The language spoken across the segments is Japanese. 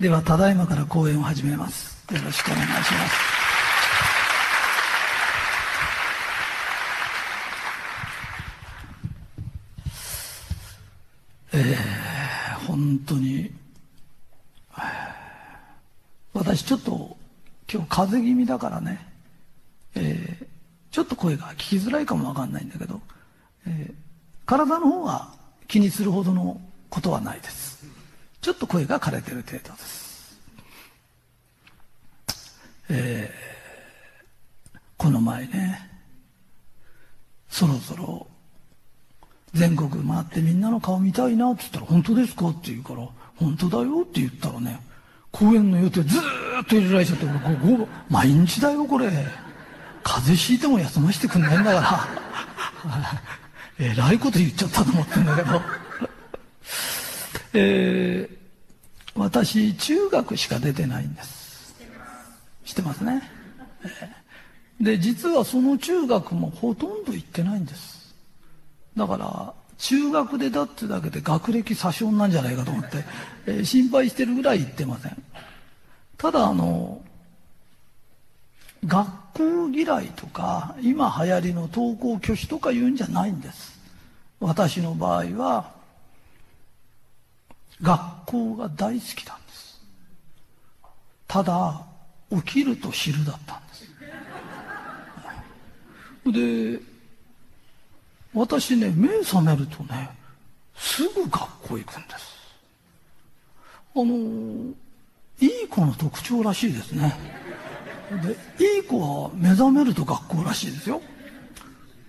では、ただいまから講演を始めます。よろしくお願いします。えー、本当に、私ちょっと今日風邪気味だからね、えー、ちょっと声が聞きづらいかもわかんないんだけど、えー、体の方は気にするほどのことはないです。ちょっと声が枯れてる程度です。えー、この前ね、そろそろ全国回ってみんなの顔見たいなって言ったら、本当ですかって言うから、本当だよって言ったらね、公演の予定ずーっと入れられちゃって、ここ、毎日だよ、これ。風邪ひいても休ませてくんないんだから。えらいこと言っちゃったと思ってんだけど。えー、私、中学しか出てないんです。知ってますね。えー、で、実はその中学もほとんど行ってないんです。だから、中学でだってだけで学歴詐称なんじゃないかと思って、えー、心配してるぐらい行ってません。ただ、あの、学校嫌いとか、今流行りの登校拒否とか言うんじゃないんです。私の場合は、学校が大好きなんです。ただ、起きると昼だったんです。で、私ね、目覚めるとね、すぐ学校行くんです。あの、いい子の特徴らしいですね。で、いい子は目覚めると学校らしいですよ。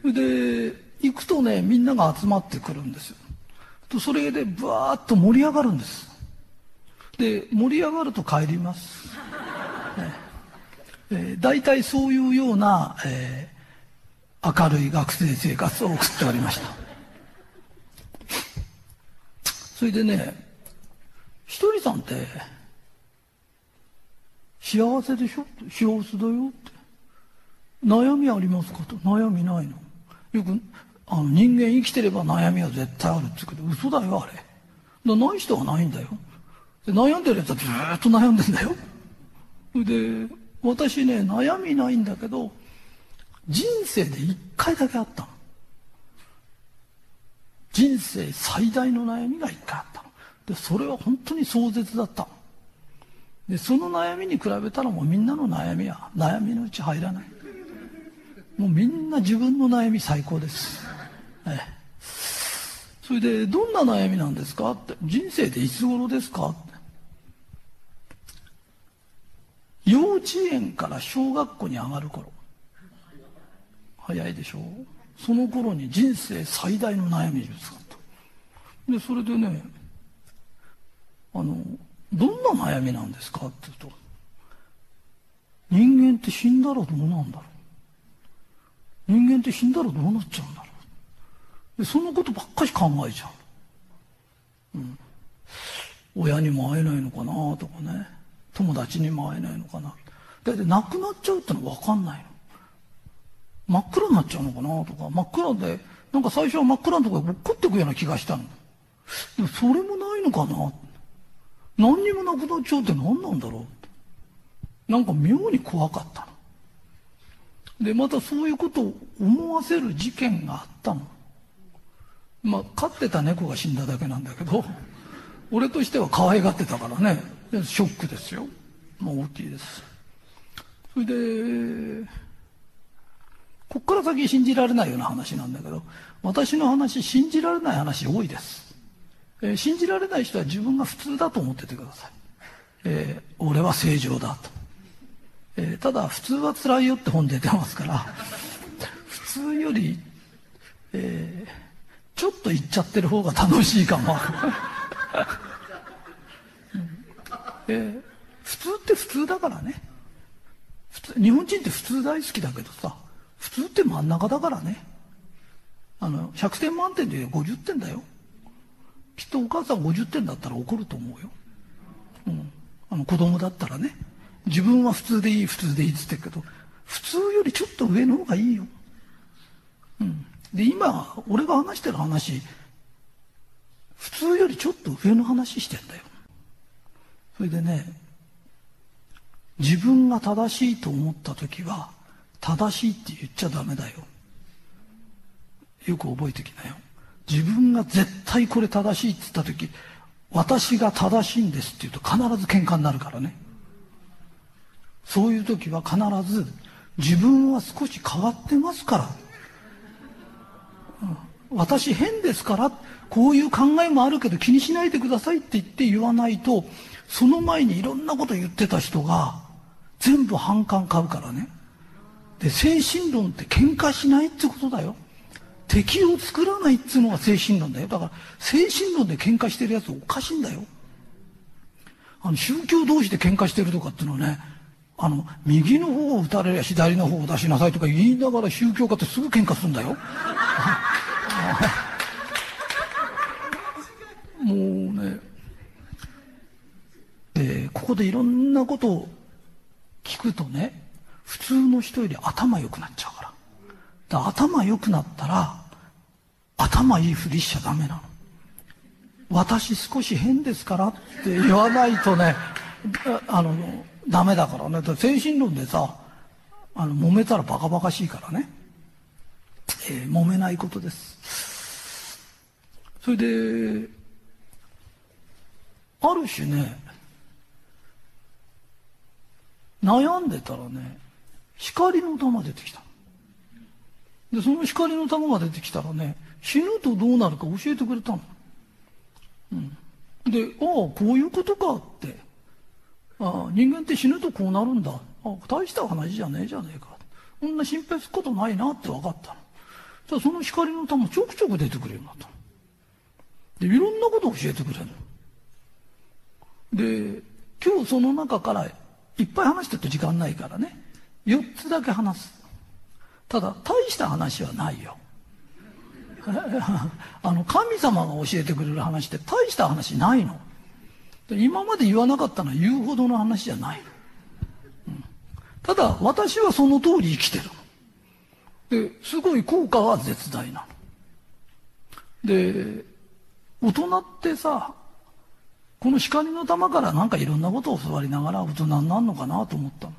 で、行くとね、みんなが集まってくるんです。とそれでブワーッと盛り上がるんです。で、盛り上がると帰ります。ねえー、大体そういうような、えー、明るい学生生活を送っておりました。それでね、ひとりさんって、幸せでしょ？幸せだよって。悩みありますかと。悩みないの。よく、あの、人間生きてれば悩みは絶対あるって言うけど、嘘だよ、あれ。だない人はないんだよ。で悩んでるやつはずっと悩んでんだよ。で、私ね、悩みないんだけど、人生で一回だけあったの。人生最大の悩みが一回あったの。で、それは本当に壮絶だった。で、その悩みに比べたらもうみんなの悩みは悩みのうち入らない。もうみんな自分の悩み最高です。ええ、それで、どんな悩みなんですか？って。人生でいつ頃ですか？って。幼稚園から小学校に上がる頃。早いでしょ？その頃に人生最大の悩みですか？と。で、それでね、あの、どんな悩みなんですか？って言うと、人間って死んだらどうなんだろう。人間って死んだらどうなっちゃうんだろう。で、そのことばっかり考えちゃう。うん。親にも会えないのかなとかね。友達にも会えないのかな。だって亡くなっちゃうってのは分かんないの。真っ暗になっちゃうのかなとか、真っ暗で、なんか最初は真っ暗なところで落っこってくような気がしたの。でもそれもないのかな何にもなくなっちゃうって何なんだろうなんか妙に怖かったの。で、またそういうことを思わせる事件があったの。まあ、飼ってた猫が死んだだけなんだけど、俺としては可愛がってたからね、ショックですよ。まあ大きいです。それで、こっから先信じられないような話なんだけど、私の話、信じられない話多いです。えー、信じられない人は自分が普通だと思っててください。えー、俺は正常だと。えー、ただ、普通は辛いよって本出てますから、普通より、えー、ちょっと言っちゃってる方が楽しいかも。えー、普通って普通だからね。普通日本人って普通大好きだけどさ、普通って真ん中だからね。あの、100点満点で50点だよ。きっとお母さん50点だったら怒ると思うよ。うん。あの子供だったらね。自分は普通でいい、普通でいいって言ってるけど、普通よりちょっと上の方がいいよ。うん。で、今、俺が話してる話、普通よりちょっと上の話してんだよ。それでね、自分が正しいと思った時は、正しいって言っちゃダメだよ。よく覚えてきなよ。自分が絶対これ正しいって言った時、私が正しいんですって言うと必ず喧嘩になるからね。そういう時は必ず自分は少し変わってますから。私変ですから、こういう考えもあるけど気にしないでくださいって言って言わないと、その前にいろんなこと言ってた人が全部反感買うからね。で、精神論って喧嘩しないってことだよ。敵を作らないっつうのが精神論だよ。だから、精神論で喧嘩してるやつおかしいんだよ。あの、宗教同士で喧嘩してるとかっていうのはね、あの、右の方を打たれりゃ左の方を出しなさいとか言いながら宗教家ってすぐ喧嘩するんだよ。もうね、で、ここでいろんなことを聞くとね、普通の人より頭良くなっちゃうから。から頭良くなったら、頭いいふりしちゃダメなの。私少し変ですからって言わないとね、あの、ダメだからね。ら精神論でさ、あの、揉めたらバカバカしいからね。えー、揉めないことです。それで、ある種ね、悩んでたらね、光の玉出てきた。で、その光の玉が出てきたらね、死ぬとどうなるか教えてくれたの。うん。で、ああ、こういうことかって。ああ、人間って死ぬとこうなるんだ。あ、大した話じゃねえじゃねえか。こんな心配することないなって分かったの。じゃその光の玉ちょくちょく出てくるようになった。で、いろんなことを教えてくれる。で、今日その中からいっぱい話してると時間ないからね、4つだけ話す。ただ、大した話はないよ。あの、神様が教えてくれる話って大した話ないの。今まで言わなかったのは言うほどの話じゃない。うん、ただ、私はその通り生きてるで、すごい効果は絶大なの。で、大人ってさ、この光の玉からなんかいろんなことを教わりながら大人になるのかなと思ったの。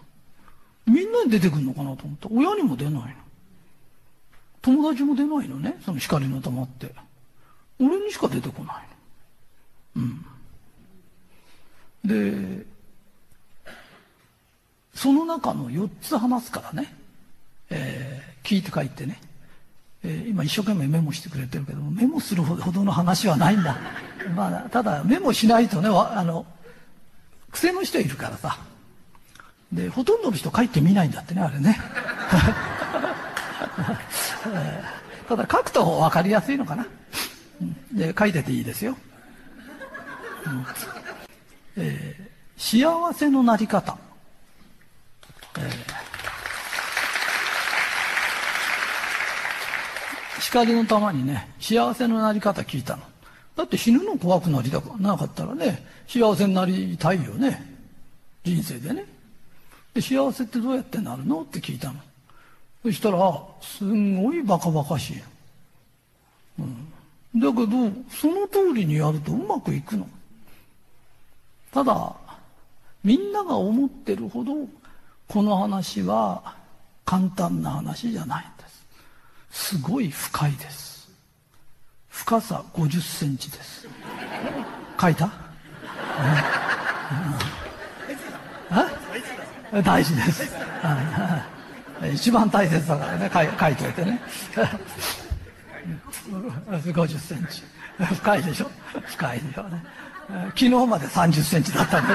みんなに出てくるのかなと思った。親にも出ないの。友達も出ないのね、その光の玉って。俺にしか出てこないの。うん。で、その中の4つ話すからね、え、聞いて帰ってね、えー、今一生懸命メモしてくれてるけど、メモするほどの話はないんだ。まあ、ただメモしないとね、あの、癖の人いるからさ。で、ほとんどの人帰ってみないんだってね、あれね。ただ書くと分かりやすいのかな。で書いてていいですよ。うんえー、幸せのなり方。えー、光の玉にね、幸せのなり方聞いたの。だって死ぬの怖くなりたくなかったらね、幸せになりたいよね。人生でね。で、幸せってどうやってなるのって聞いたの。そしたら、すんごいバカバカしい。うん。だけど、その通りにやるとうまくいくの。ただ、みんなが思ってるほど、この話は簡単な話じゃないす。ごい深いです。深さ50センチです。書いた、大事です。一番大切だからね、書い書いといてね。50センチ。深いでしょ？深いでしょね。昨日まで30センチだったんだ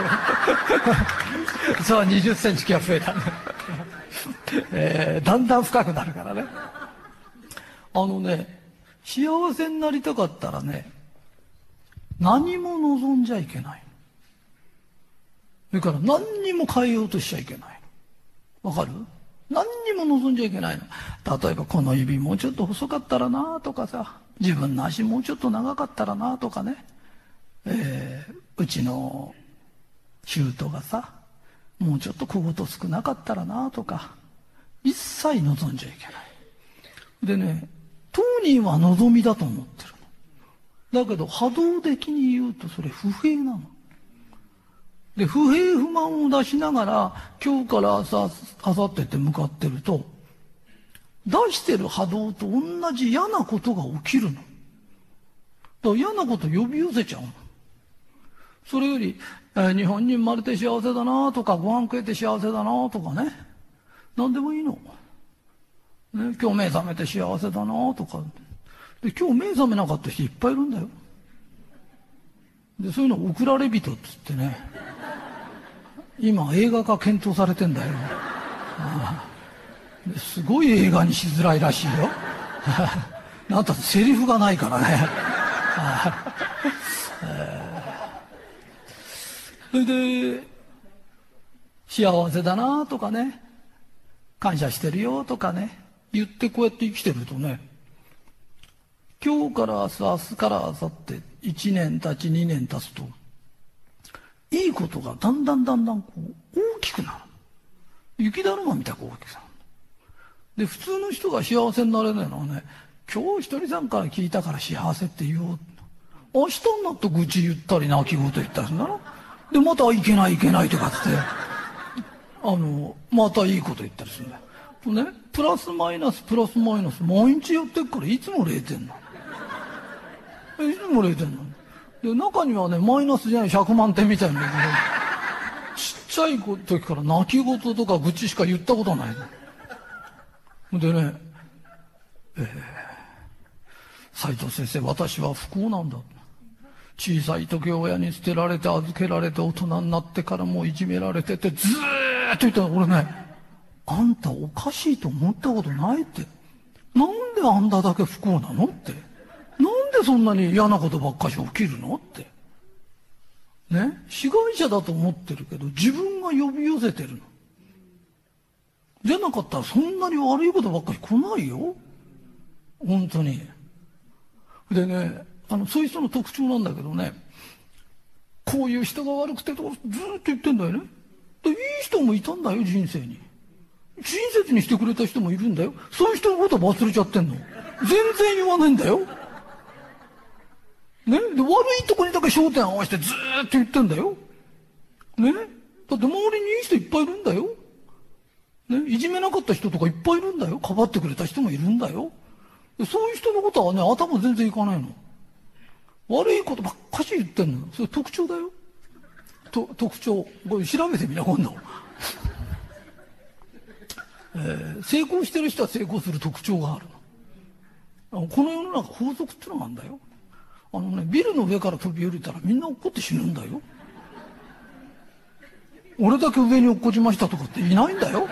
けど、そう20センチ気が増えたね、えー、だんだん深くなるからね。あのね、幸せになりたかったらね、何も望んじゃいけない。それから何にも変えようとしちゃいけない。わかる？何にも望んじゃいけないの。例えばこの指もうちょっと細かったらなとかさ、自分の足もうちょっと長かったらなとかね、えー、うちの舅がさ、もうちょっと小言少なかったらなとか、一切望んじゃいけない。でね、当人は望みだと思ってるの。だけど波動的に言うとそれ不平なの。で、不平不満を出しながら、今日から朝、明後日って向かってると、出してる波動と同じ嫌なことが起きるの。だから嫌なこと呼び寄せちゃうの。それより、えー、日本に生まれて幸せだなとか、ご飯食えて幸せだなとかね。何でもいいの。ね、今日目覚めて幸せだなとか。で、今日目覚めなかった人いっぱいいるんだよ。で、そういうの送られ人っつってね。今映画化検討されてんだよ。すごい映画にしづらいらしいよ。なんたセリフがないからね。それで、幸せだなとかね、感謝してるよとかね、言ってこうやって生きてるとね、今日から明日、明日から明後日、1年経ち2年経つと、いいことがだんだんだんだんこう大きくなる。雪だるまみたい大きくなる。で、普通の人が幸せになれないのはね、今日一人さんから聞いたから幸せって言おう。明日になって愚痴言ったり泣き言言ったりするんだろで、またいけないいけないとかって、あの、またいいこと言ったりするんだよ。ね、プラスマイナスプラスマイナス毎日やってっからいつも0点なの？いつも0点なの？で、中にはね、マイナスじゃない100万点みたいなちっちゃい時から泣き言とか愚痴しか言ったことないの。でね、えー、斉藤先生、私は不幸なんだ。小さい時親に捨てられて預けられて大人になってからもういじめられててずーっと言ったら俺ね、あんたおかしいと思ったことないって。なんであんただけ不幸なのって。なんでそんなに嫌なことばっかし起きるのって。ね？被害者だと思ってるけど、自分が呼び寄せてるの。じゃなかったらそんなに悪いことばっかり来ないよ。本当に。でね、あの、そういう人の特徴なんだけどね、こういう人が悪くてとずっと言ってんだよね。でいい人もいたんだよ、人生に。親切にしてくれた人もいるんだよ。そういう人のこと忘れちゃってんの。全然言わないんだよ。ね？で、悪いとこにだけ焦点合わせてずーっと言ってんだよ。ね？だって周りにいい人いっぱいいるんだよ。ね？いじめなかった人とかいっぱいいるんだよ。かばってくれた人もいるんだよ。そういう人のことはね、頭全然いかないの。悪いことばっかし言ってんの。それ特徴だよ。と特徴。これ調べてみな、今度。えー、成功してる人は成功する特徴があるの。この世の中法則ってのがあるんだよ。あのね、ビルの上から飛び降りたらみんな落っこって死ぬんだよ。俺だけ上に落っこちましたとかっていないんだよ。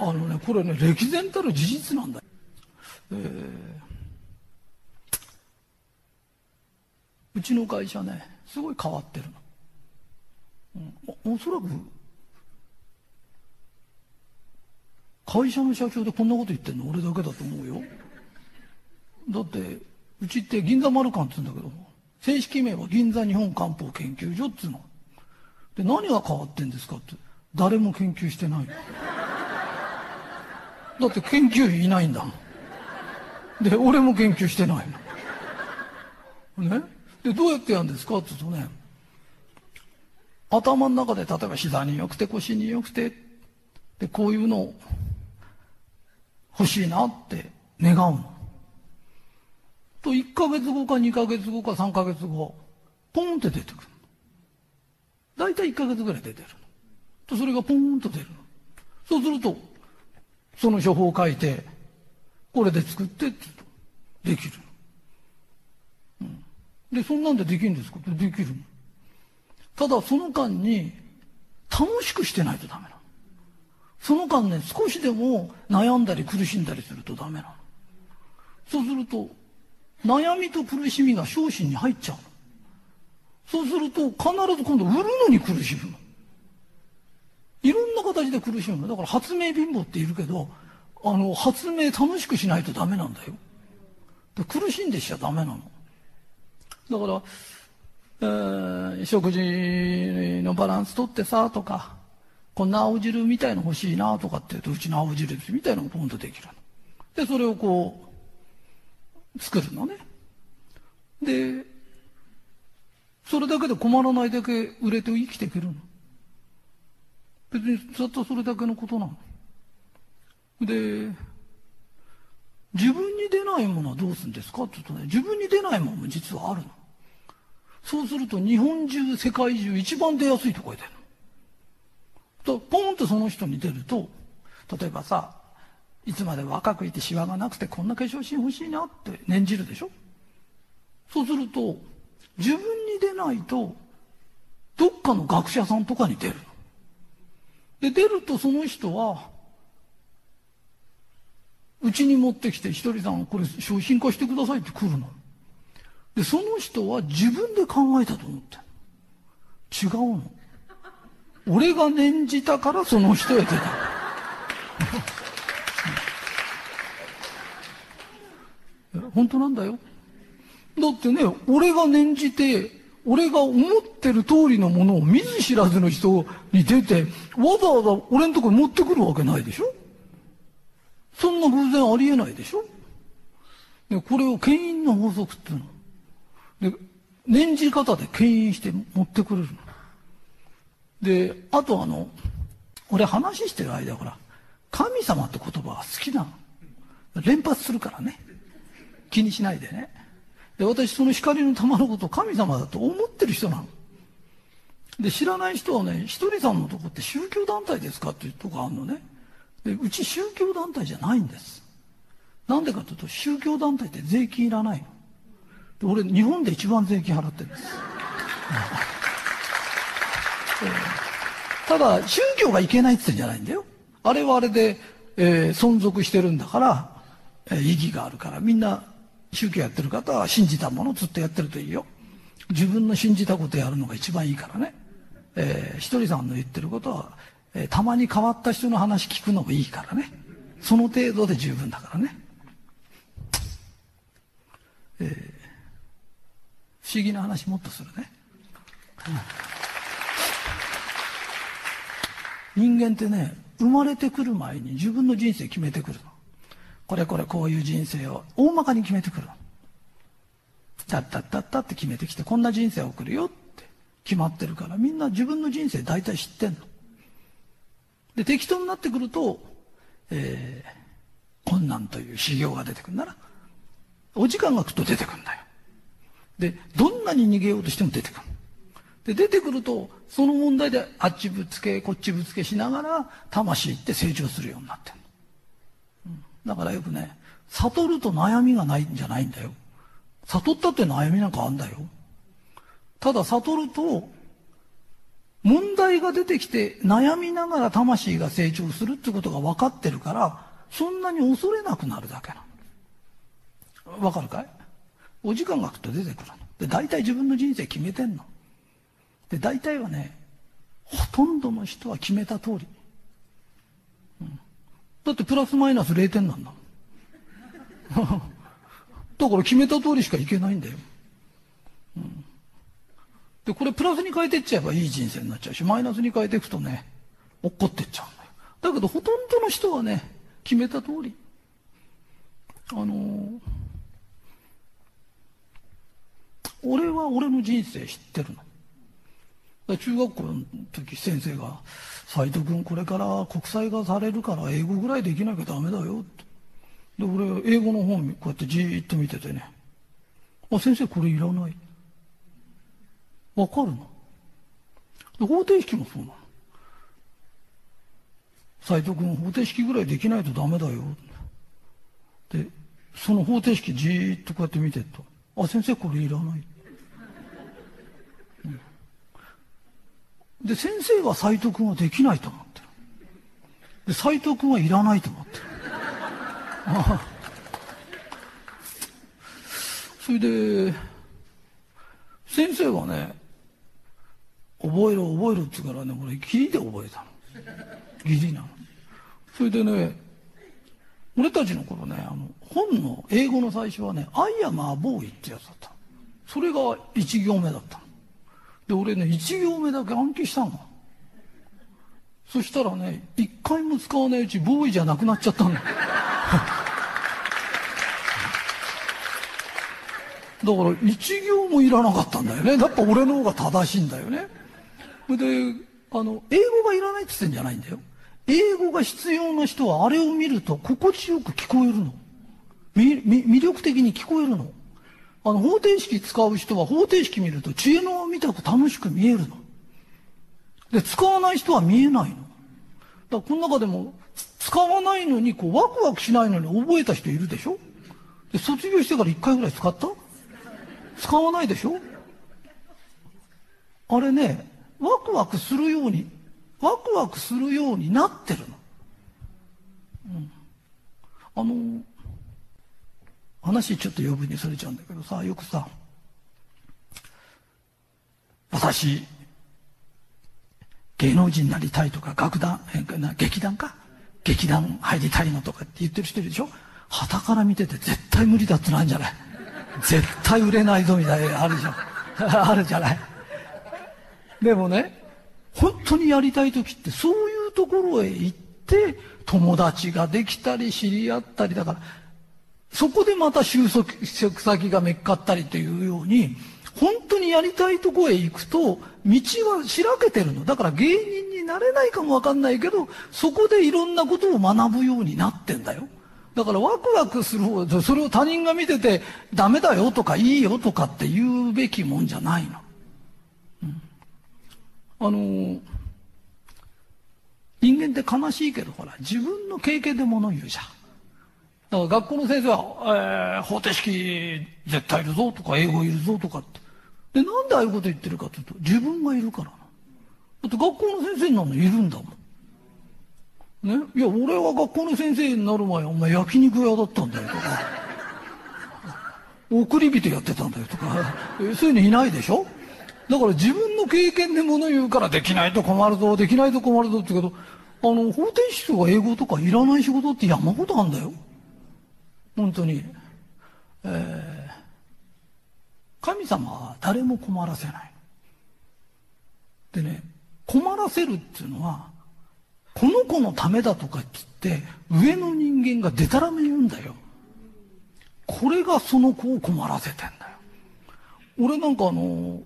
あのね、これね、歴然たる事実なんだよ。えー、うちの会社ね、すごい変わってるの。うん、おおそらく、会社の社長でこんなこと言ってんの？俺だけだと思うよ。だって、うちって銀座丸館って言うんだけど、正式名は銀座日本漢方研究所っつうの。で、何が変わってんですかって。誰も研究してない。だって研究費いないんだもん。で、俺も研究してないの。ね？で、どうやってやるんですかって言うとね、頭の中で例えば膝に良くて腰に良くて、で、こういうのを欲しいなって願うの。と1ヶ月後か2ヶ月後か3ヶ月後、ポンって出てくる。大体1ヶ月ぐらい出てると、それがポンと出るそうすると、その処方を書いて、これで作ってって言うとできる。うん、で、そんなんでできるんですか？ってできる。ただ、その間に、楽しくしてないとダメなの。その間ね、少しでも悩んだり苦しんだりするとダメなの。そうすると、悩みと苦しみが昇進に入っちゃうの。そうすると、必ず今度売るのに苦しむの。いろんな形で苦しむの。だから発明貧乏っているけど、あの、発明楽しくしないとダメなんだよ。苦しんでしちゃダメなの。だから、えー、食事のバランスとってさ、とか、こんな青汁みたいの欲しいな、とかって言うと、うちの青汁みたいのがポンとできるの。で、それをこう、作るのね。で、それだけで困らないだけ売れて生きていけるの。別にたったそれだけのことなの。で、自分に出ないものはどうするんですかって言うとね、自分に出ないものも実はあるの。そうすると日本中、世界中一番出やすいとこへ出るの。と、ポンとその人に出ると、例えばさ、いつまで若くいてシワがなくてこんな化粧品欲しいなって念じるでしょ？そうすると、自分に出ないと、どっかの学者さんとかに出る。で、出るとその人は、うちに持ってきて、ひとりさん、これ商品化してくださいって来るの。で、その人は自分で考えたと思って違うの。俺が念じたからその人へ出た。本当なんだよ。だってね、俺が念じて、俺が思ってる通りのものを見ず知らずの人に出て、わざわざ俺のとこに持ってくるわけないでしょそんな偶然ありえないでしょで、これを牽引の法則っていうの。で、念じ方で牽引して持ってくれるの。で、あとあの、俺話してる間ほら、神様って言葉が好きなの。連発するからね。気にしないでね。で、私その光の玉のことを神様だと思ってる人なの。で、知らない人はね、ひとりさんのとこって宗教団体ですかっていうとこあるのね。でうち宗教団体じゃないんですなんでかというと宗教団体って税金いらないので俺日本で一番税金払ってるんですただ宗教がいけないって言ってんじゃないんだよあれはあれで、えー、存続してるんだから、えー、意義があるからみんな宗教やってる方は信じたものをずっとやってるといいよ自分の信じたことやるのが一番いいからね、えー、ひとりさんの言ってることはえー、たまに変わった人の話聞くのもいいからね。その程度で十分だからね。えー、不思議な話もっとするね。うん人間ってね、生まれてくる前に自分の人生決めてくるの。これこれこういう人生を大まかに決めてくるの。だったったったって決めてきて、こんな人生を送るよって決まってるから、みんな自分の人生大体知ってんの。で、適当になってくると、えー、困難という修行が出てくるんだな。お時間が来ると出てくるんだよ。で、どんなに逃げようとしても出てくる。で、出てくると、その問題であっちぶつけ、こっちぶつけしながら、魂って成長するようになってる、うん、だからよくね、悟ると悩みがないんじゃないんだよ。悟ったって悩みなんかあんだよ。ただ悟ると、問題が出てきて悩みながら魂が成長するってことが分かってるから、そんなに恐れなくなるだけなの。わかるかい？お時間が来ると出てくるの。で、大体自分の人生決めてんの。で、大体はね、ほとんどの人は決めた通り。うん、だってプラスマイナス0点なんだ だから決めた通りしかいけないんだよ。うんで、これプラスに変えてっちゃえばいい人生になっちゃうし、マイナスに変えていくとね、落っこってっちゃうんだよ。だけど、ほとんどの人はね、決めた通り。あのー、俺は俺の人生知ってるの。中学校の時先生が、斎藤君これから国際化されるから英語ぐらいできなきゃダメだよって。で、俺、英語の本こうやってじーっと見ててね、あ、先生これいらない。わかるの？方程式もそうなの。斎藤君、方程式ぐらいできないとダメだよ。で、その方程式じーっとこうやって見てると、あ、先生これいらない。うん、で、先生は斎藤君はできないと思ってる。で、斎藤君はいらないと思ってる。それで、先生はね、覚えろ覚えろっつうからね俺義理で覚えたの。義理なの。それでね俺たちの頃ねあの本の英語の最初はね「アイアマーボーイ」ってやつだったそれが1行目だったで俺ね1行目だけ暗記したのそしたらね一回も使わないうちボーイじゃなくなっちゃったの だから一行もいらなかったんだよね。やっぱ俺の方が正しいんだよね。で、あの、英語がいらないって言ってんじゃないんだよ。英語が必要な人はあれを見ると心地よく聞こえるの。魅力的に聞こえるの。あの、方程式使う人は方程式見ると知恵の輪みたく楽しく見えるの。で、使わない人は見えないの。だからこの中でも、使わないのに、こう、ワクワクしないのに覚えた人いるでしょで、卒業してから一回ぐらい使った？使わないでしょあれね、ワクワクするように、ワクワクするようになってるの。うん。あの、話ちょっと余分にそれちゃうんだけどさ、よくさ、私、芸能人になりたいとか、楽団、劇団か？劇団入りたいのとかって言ってる人いるでしょ？旗から見てて絶対無理だってなんじゃない？絶対売れないぞみたいなあるじゃん。あるじゃない？でもね、本当にやりたい時ってそういうところへ行って友達ができたり知り合ったりだから、そこでまた収束先がめっかったりというように、本当にやりたいとこへ行くと、道はしらけてるの。だから芸人になれないかもわかんないけど、そこでいろんなことを学ぶようになってんだよ。だからワクワクする方、それを他人が見てて、ダメだよとかいいよとかって言うべきもんじゃないの。うん、あの、人間って悲しいけど、ほら、自分の経験で物言うじゃん。だから学校の先生は、えー、方程式絶対いるぞとか、英語いるぞとかって。で、なんでああいうこと言ってるかというと、自分がいるからな。だって学校の先生になるのいるんだもん。ね、いや、俺は学校の先生になる前、お前焼肉屋だったんだよとか、送り人やってたんだよとか、そういうのいないでしょ？だから自分の経験で物言うからできないと困るぞ、できないと困るぞって言うけど、あの、方程式とか英語とかいらない仕事って山ほどあるんだよ。本当に。えー、神様は誰も困らせない。でね、困らせるっていうのは、この子のためだとか言って、上の人間がデタラメ言うんだよ。これがその子を困らせてんだよ。俺なんかあの、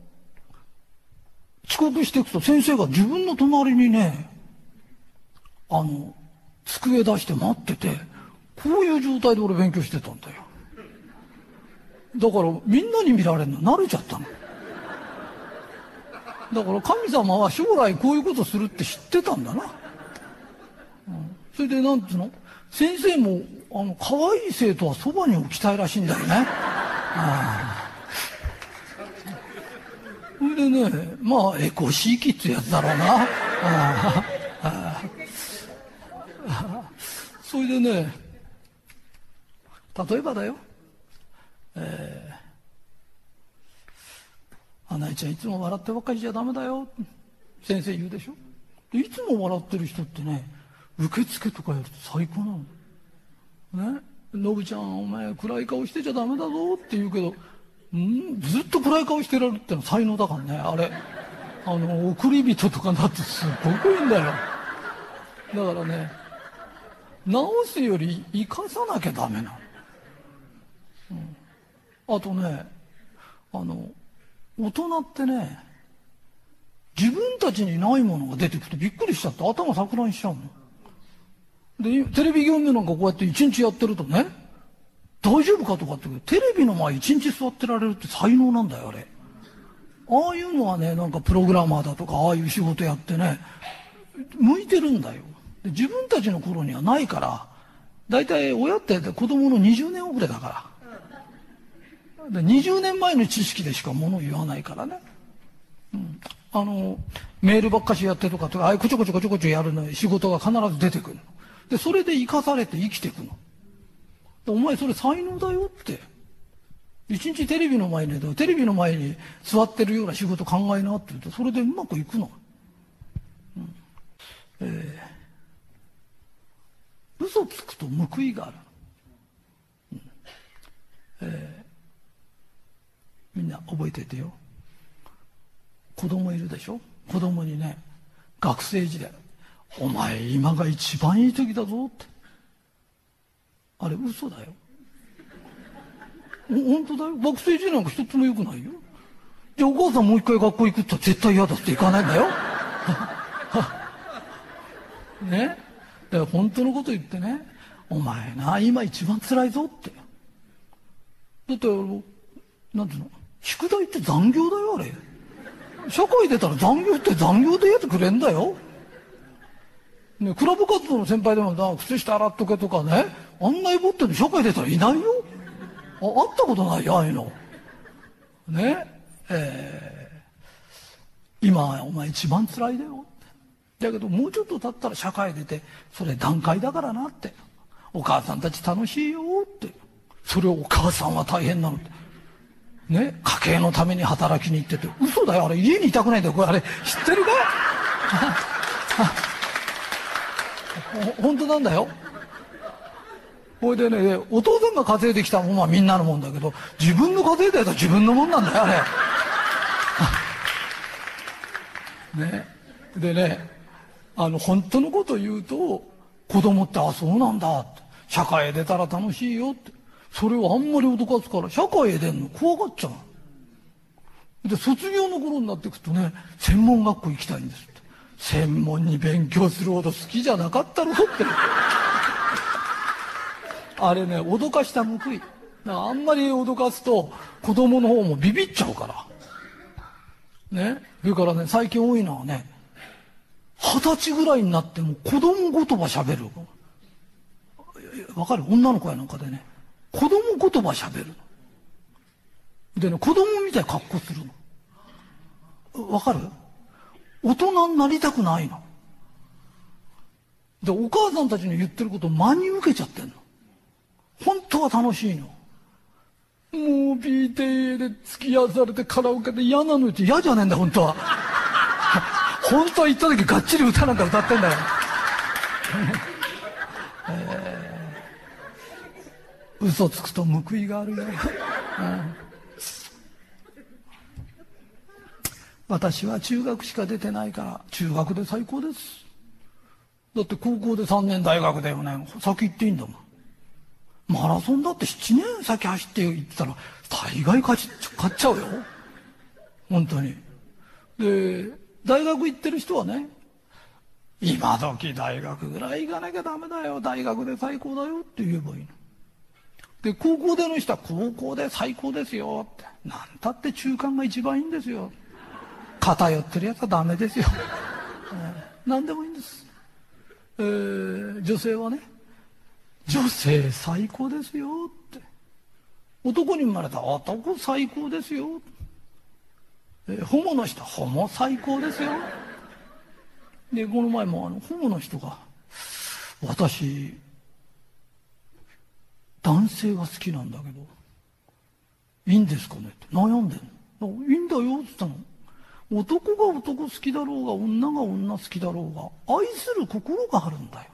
遅刻していくと先生が自分の隣にね、あの、机出して待ってて、こういう状態で俺勉強してたんだよ。だからみんなに見られるの慣れちゃったの。だから神様は将来こういうことするって知ってたんだな。うんそれでなんつうの？先生もあの可愛い生徒はそばに置きたいらしいんだよね。それでねまあエコシーキってやつだろうな。それでね例えばだよ、えー、花江ちゃんいつも笑ってばっかりじゃダメだよ先生言うでしょいつも笑ってる人ってね受付とかやると最高なの。ね？のぶちゃん、お前暗い顔してちゃダメだぞって言うけど、ん？ずっと暗い顔してられるってのは才能だからね、あれ。あの、送り人とかになってすっごくいいんだよ。だからね、直すより生かさなきゃダメなの。あとね、あの、大人ってね、自分たちにないものが出てくるとびっくりしちゃって頭錯乱しちゃうの。で、テレビ業務なんかこうやって一日やってるとね、大丈夫かとかってテレビの前一日座ってられるって才能なんだよ、あれ。ああいうのはね、なんかプログラマーだとか、ああいう仕事やってね、向いてるんだよ。で自分たちの頃にはないから、大体親って子供の20年遅れだから。で20年前の知識でしか物を言わないからね。うん、あの、メールばっかしやってとかとか、ああいうこちょこちょこちょこちょやるの仕事が必ず出てくるの。で、それで生かされて生きていくの。お前それ才能だよって。一日テレビの前に、テレビの前に座ってるような仕事考えなって言うと、それでうまくいくの。うん、えー、嘘つくと報いがある。うんえー、みんな覚えててよ。子供いるでしょ？子供にね、学生時代、お前今が一番いい時だぞって。あれ嘘だよ。本当だよ。学生時代なんか一つも良くないよ。じゃあお母さんもう一回学校行くって絶対嫌だって行かないんだよ。ね？だから本当のこと言ってね、お前な、今一番辛いぞって。だって、なんていうの？宿題って残業だよ、あれ。社会出たら残業って残業でやってくれんだよ。ね、クラブ活動の先輩でもな、靴下洗っとけとかね、あんなイボっての社会出たらいないよ。あ、会ったことないよ、ああいうの。ね。えー、今、お前一番辛いだよ。だけど、もうちょっと経ったら社会出て、それ段階だからなって。お母さんたち楽しいよって。それをお母さんは大変なのって。ね、家計のために働きに行ってて、嘘だよ、あれ、家にいたくないんだよ、これ、あれ、知ってるか 本当なんだよ。ほいでね、お父さんが稼いできたもんはみんなのもんだけど、自分の稼いだやつは自分のもんなんだよ、あれ。ね。でね、あの、本当のこと言うと、子供って、あ、そうなんだって。社会へ出たら楽しいよって。それをあんまり脅かすから、社会へ出んの怖がっちゃう。で、卒業の頃になっていくとね、専門学校行きたいんですって。専門に勉強するほど好きじゃなかったろって。あれね、脅かした報い。あんまり脅かすと、子供の方もビビっちゃうから。ね。それからね、最近多いのはね、二十歳ぐらいになっても子供言葉喋る。わかる？女の子やなんかでね、子供言葉喋るのでね、子供みたい格好するの。わかる？大人になりたくないの。で、お母さんたちの言ってることを真に受けちゃってんの。本当は楽しいの。もう PTA で付き合わされてカラオケで嫌なのって嫌じゃねえんだ、本当は。本当は行った時がっちり歌なんか歌ってんだよ。嘘つくと報いがあるよ。私は中学しか出てないから中学で最高です。だって高校で3年大学だよね。先行っていいんだもん。マラソンだって7年先走って行ってたら大概勝ち勝っちゃうよ。本当に。で大学行ってる人はね今時大学ぐらい行かなきゃダメだよ。大学で最高だよって言えばいいの。で高校での人は高校で最高ですよ。って何たって中間が一番いいんですよ。偏ってるやつはダメですよ、えー、何でもいいんです、えー、女性はね女性最高ですよ。って男に生まれた男最高ですよ、えー、ホモの人ホモ最高ですよ。でこの前もあのホモの人が私男性が好きなんだけどいいんですかねって。悩んでんの。いいんだよって言ったの。男が男好きだろうが女が女好きだろうが愛する心があるんだよ。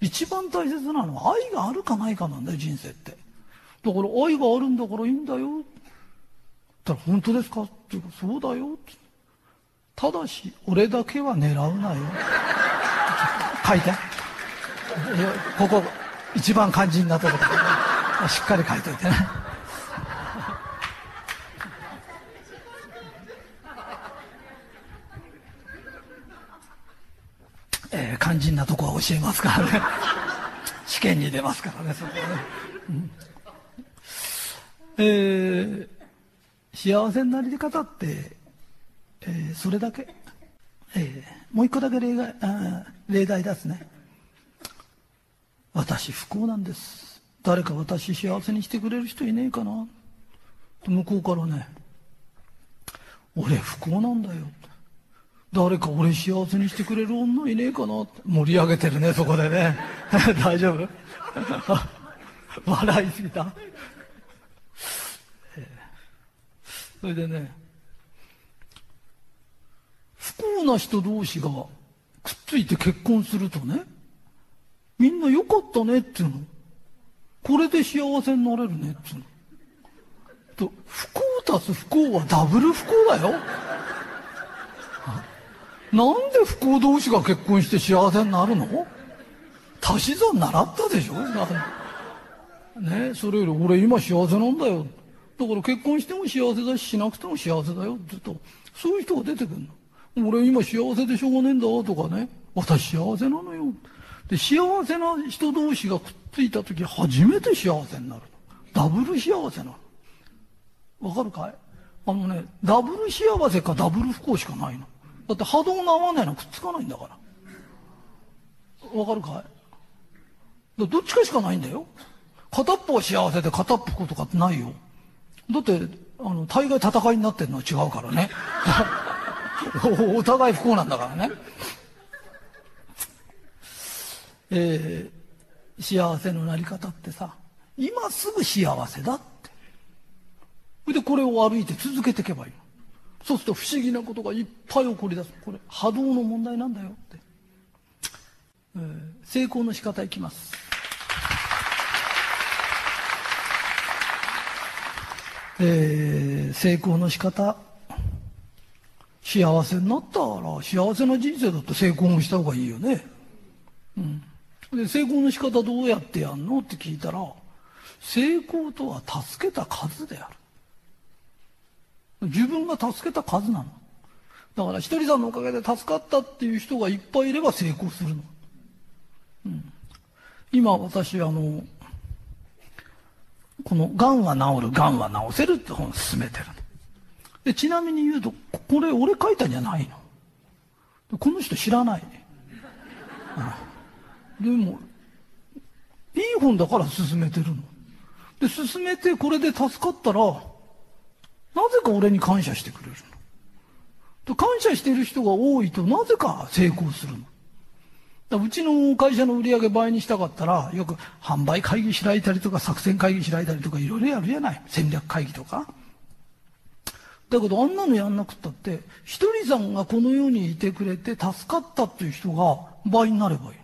一番大切なのは愛があるかないかなんだよ人生って。だから愛があるんだからいいんだよ。ったら本当ですかって。いうかそうだよただし俺だけは狙うなよ。書いて。ここ。一番肝心なところしっかり書いといてね。え、肝心なとこは教えますからね。試験に出ますからねそこはね、うん、えー、幸せになり方って、えー、それだけ、えー、もう一個だけ例外あ例題出すね。私不幸なんです。誰か私幸せにしてくれる人いねえかな。向こうからね。俺不幸なんだよ。誰か俺幸せにしてくれる女いねえかな。って盛り上げてるね、そこでね。大丈夫？笑いすぎた。それでね、不幸な人同士がくっついて結婚するとね、みんな良かったねっていうの。これで幸せになれるねっていうの。と、不幸足す不幸はダブル不幸だよ。なんで不幸同士が結婚して幸せになるの？足し算習ったでしょ？ねそれより俺今幸せなんだよだから結婚しても幸せだし、しなくても幸せだよって言うと、そういう人が出てくるの。俺今幸せでしょうがねえんだとかね。私幸せなのよ。で、幸せな人同士がくっついた時初めて幸せになるの。ダブル幸せなの。わかるかい？あのね、ダブル幸せかダブル不幸しかないの。だって波動が合わないのはくっつかないんだから。わかるかい？どっちかしかないんだよ。片っぽは幸せで片っぽとかってないよ。だって、あの、大概戦いになってるのは違うからね。お互い不幸なんだからね。えー、幸せのなり方ってさ、今すぐ幸せだって。で、これを歩いて続けていけばいいそうすると不思議なことがいっぱい起こり出す。これ、波動の問題なんだよって。えー、成功の仕方いきます。えー、成功の仕方。幸せになったら、幸せな人生だって成功もした方がいいよね。うん。で、成功の仕方どうやってやんの？って聞いたら、成功とは助けた数である。自分が助けた数なの。だから、ひとりさんのおかげで助かったっていう人がいっぱいいれば成功するの。うん。今、私、あの、この、癌は治る、癌は治せるって本を進めてるで、ちなみに言うと、これ俺書いたんじゃないの。この人知らないね。うんでも、いい本だから進めてるの。で、進めてこれで助かったら、なぜか俺に感謝してくれるの。感謝してる人が多いとなぜか成功するの。うちの会社の売り上げ倍にしたかったら、よく販売会議開いたりとか作戦会議開いたりとかいろいろやるじゃない。戦略会議とか。だけどあんなのやんなくったって、ひとりさんがこの世にいてくれて助かったっていう人が倍になればいい。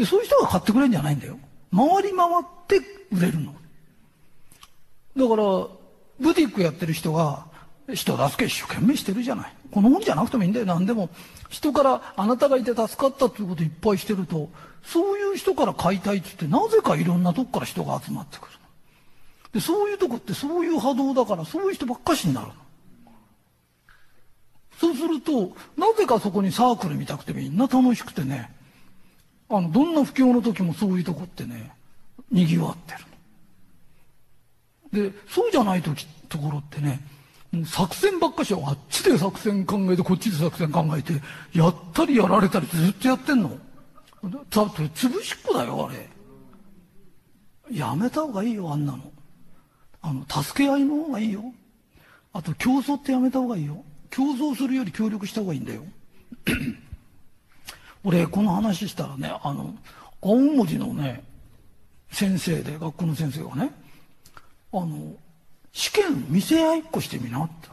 で、そういう人が買ってくれるんじゃないんだよ。回り回って売れるの。だから、ブティックやってる人が、人助け一生懸命してるじゃない。この本じゃなくてもいいんだよ。何でも。人からあなたがいて助かったっていうこといっぱいしてると、そういう人から買いたいって言って、なぜかいろんなとこから人が集まってくるで、そういうとこってそういう波動だから、そういう人ばっかしになるの。そうすると、なぜかそこにサークル見たくてみんな楽しくてね、あの、どんな不況の時もそういうとこってね、賑わってる。で、そうじゃない時、ところってね、もう作戦ばっかしはあっちで作戦考えて、こっちで作戦考えて、やったりやられたりずっとやってんの。だって潰しっこだよ、あれ。やめた方がいいよ、あんなの。あの、助け合いの方がいいよ。あと、競争ってやめた方がいいよ。競争するより協力した方がいいんだよ。俺、この話したらね、あの、青文字のね、先生で、学校の先生がね、あの、試験見せ合いっこしてみなって。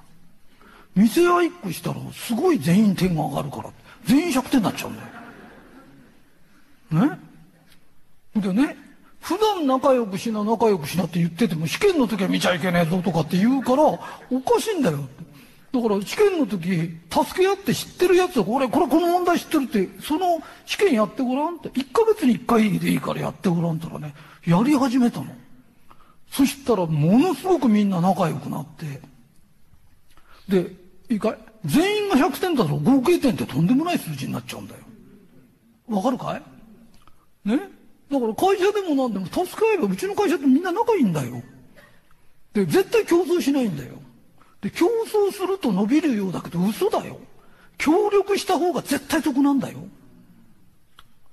見せ合いっこしたら、すごい全員点が上がるから、全員100点になっちゃうんだよ。ね？でね、普段仲良くしな、仲良くしなって言ってても、試験の時は見ちゃいけねえぞとかって言うから、おかしいんだよ。だから試験の時、助け合って知ってるやつは、これ、これこの問題知ってるって、その試験やってごらんって、1ヶ月に1回でいいからやってごらんったらね、やり始めたの。そしたら、ものすごくみんな仲良くなって、で、いいかい？全員が100点だと合計点ってとんでもない数字になっちゃうんだよ。わかるかい？ね？だから会社でも何でも助け合えば、うちの会社ってみんな仲いいんだよ。で、絶対競争しないんだよ。で、競争すると伸びるようだけど嘘だよ。協力した方が絶対得なんだよ。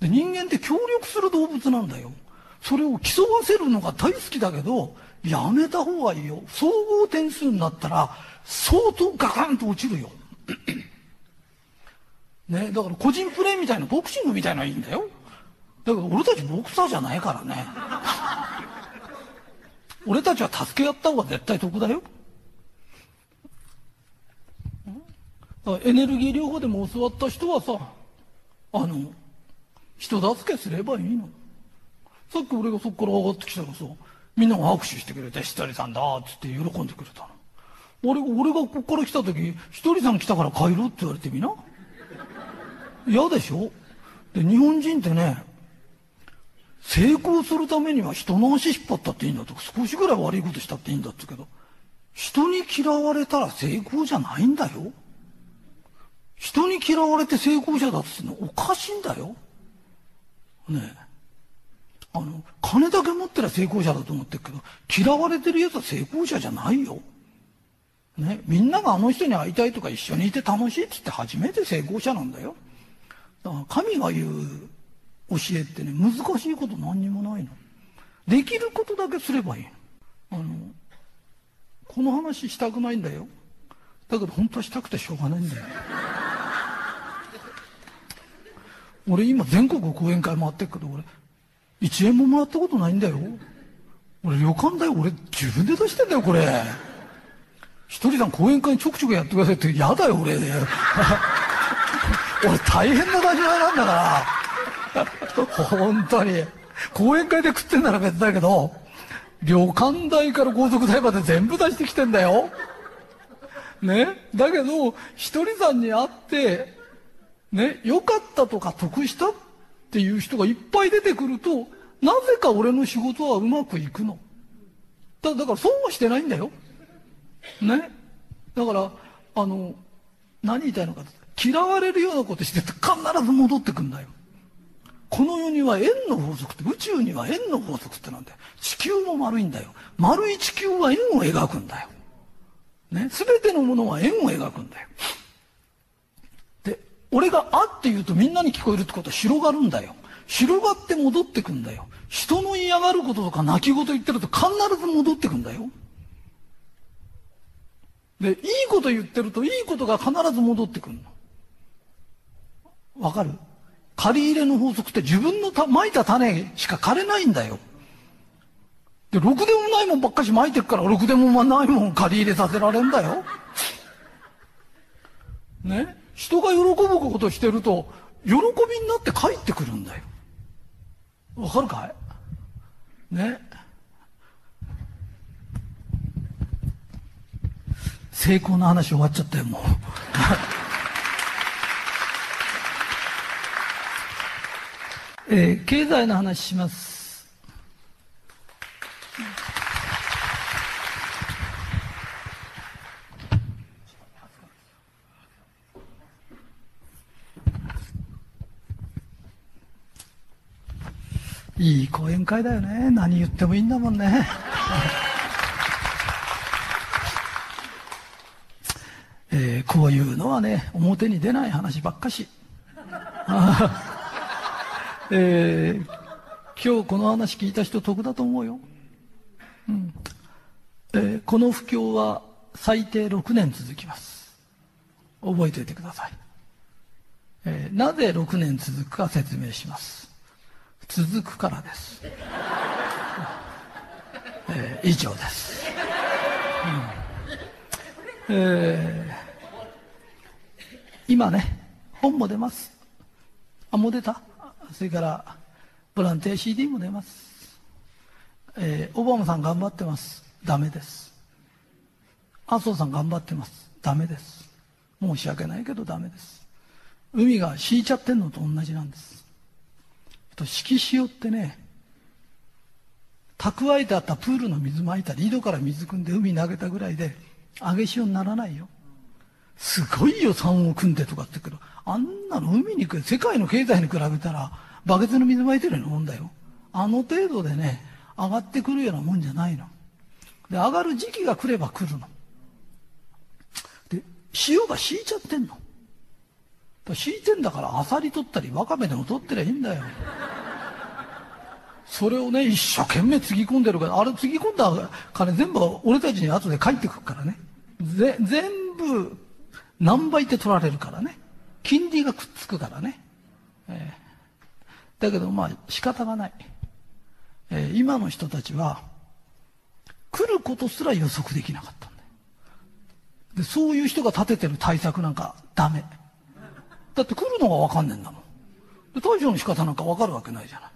で、人間って協力する動物なんだよ。それを競わせるのが大好きだけど、やめた方がいいよ。総合点数になったら、相当ガカンと落ちるよ。ね、だから個人プレーみたいな、ボクシングみたいなのいいんだよ。だけど俺たちボクサーじゃないからね。俺たちは助け合った方が絶対得だよ。エネルギー療法でも教わった人はさ、あの、人助けすればいいの。さっき俺がそこから上がってきたらさ、みんなが拍手してくれて、ひとりさんだっつって喜んでくれたの。俺が、俺がここから来た時、ひとりさん来たから帰ろうって言われてみな。嫌でしょ？で、日本人ってね、成功するためには人の足引っ張ったっていいんだとか、少しぐらい悪いことしたっていいんだって言うけど、人に嫌われたら成功じゃないんだよ。人に嫌われて成功者だって言うのおかしいんだよ。ねえ。あの、金だけ持ってりゃ成功者だと思ってるけど、嫌われてる奴は成功者じゃないよ。ね、みんながあの人に会いたいとか一緒にいて楽しいって言って初めて成功者なんだよ。だから神が言う教えってね、難しいこと何にもないの。できることだけすればいいの。あの、この話したくないんだよ。だけど本当はしたくてしょうがないんだよ。俺今全国講演会回ってるけど、俺、1円ももらったことないんだよ。俺旅館だよ。俺自分で出してんだよ、これ。ひとりさん講演会ちょくちょくやってくださいって嫌だよ、俺。俺大変な立場なんだから。本当に。講演会で食ってんなら別だけど、旅館代から高速代まで全部出してきてんだよ。ね？だけど、ひとりさんに会って、ね、良かったとか得したっていう人がいっぱい出てくると、なぜか俺の仕事はうまくいくの。だだから損はしてないんだよ。ね。だから、あの、何言いたいのか嫌われるようなことして必ず戻ってくんだよ。この世には円の法則って、宇宙には円の法則ってなんだよ。地球も丸いんだよ。丸い地球は円を描くんだよ。ね。すべてのものは円を描くんだよ。俺があって言うとみんなに聞こえるってことは広がるんだよ。広がって戻ってくんだよ。人の嫌がることとか泣き言言ってると必ず戻ってくんだよ。で、いいこと言ってるといいことが必ず戻ってくるの。わかる？借り入れの法則って自分のたまいた種しか枯れないんだよ。で、ろくでもないもんばっかしまいてっから、ろくでもないもん借り入れさせられんだよ。ね？人が喜ぶことしてると、喜びになって帰ってくるんだよ。わかるかい？ね？成功の話終わっちゃったよ、もう。えー、経済の話します。いい講演会だよね。何言ってもいいんだもんね。えー、こういうのはね、表に出ない話ばっかし。えー、今日この話聞いた人得だと思うよ。うんえー、この不況は最低6年続きます。覚えておいてください。えー、なぜ6年続くか説明します。続くからです。えー、以上です。うん、えー、今ね、本も出ます。あ、もう出た？それからボランティア CD も出ます、えー、オバマさん頑張ってます。ダメです。麻生さん頑張ってます。ダメです。申し訳ないけどダメです。海が敷いちゃってんのと同じなんです。と敷き潮ってね蓄えてあったプールの水まいたり井戸から水汲んで海投げたぐらいで上げ潮にならないよすごいよ山を組んでとかって言うけどあんなの海に世界の経済に比べたらバケツの水まいてるようなもんだよ。あの程度でね、上がってくるようなもんじゃないの。で、上がる時期が来れば来るの。で、塩が敷いちゃってんの。敷いてんだから、アサリ取ったり、ワカメでも取ってりゃいいんだよ。それをね、一生懸命つぎ込んでるから、あれつぎ込んだ金全部俺たちに後で帰ってくるからね。ぜ、全部何倍って取られるからね。金利がくっつくからね。えーだけどまあ仕方がない。えー、今の人たちは、来ることすら予測できなかったんだよ。で、そういう人が立ててる対策なんかダメ。だって来るのがわかんねえんだもん。で、対処の仕方なんかわかるわけないじゃな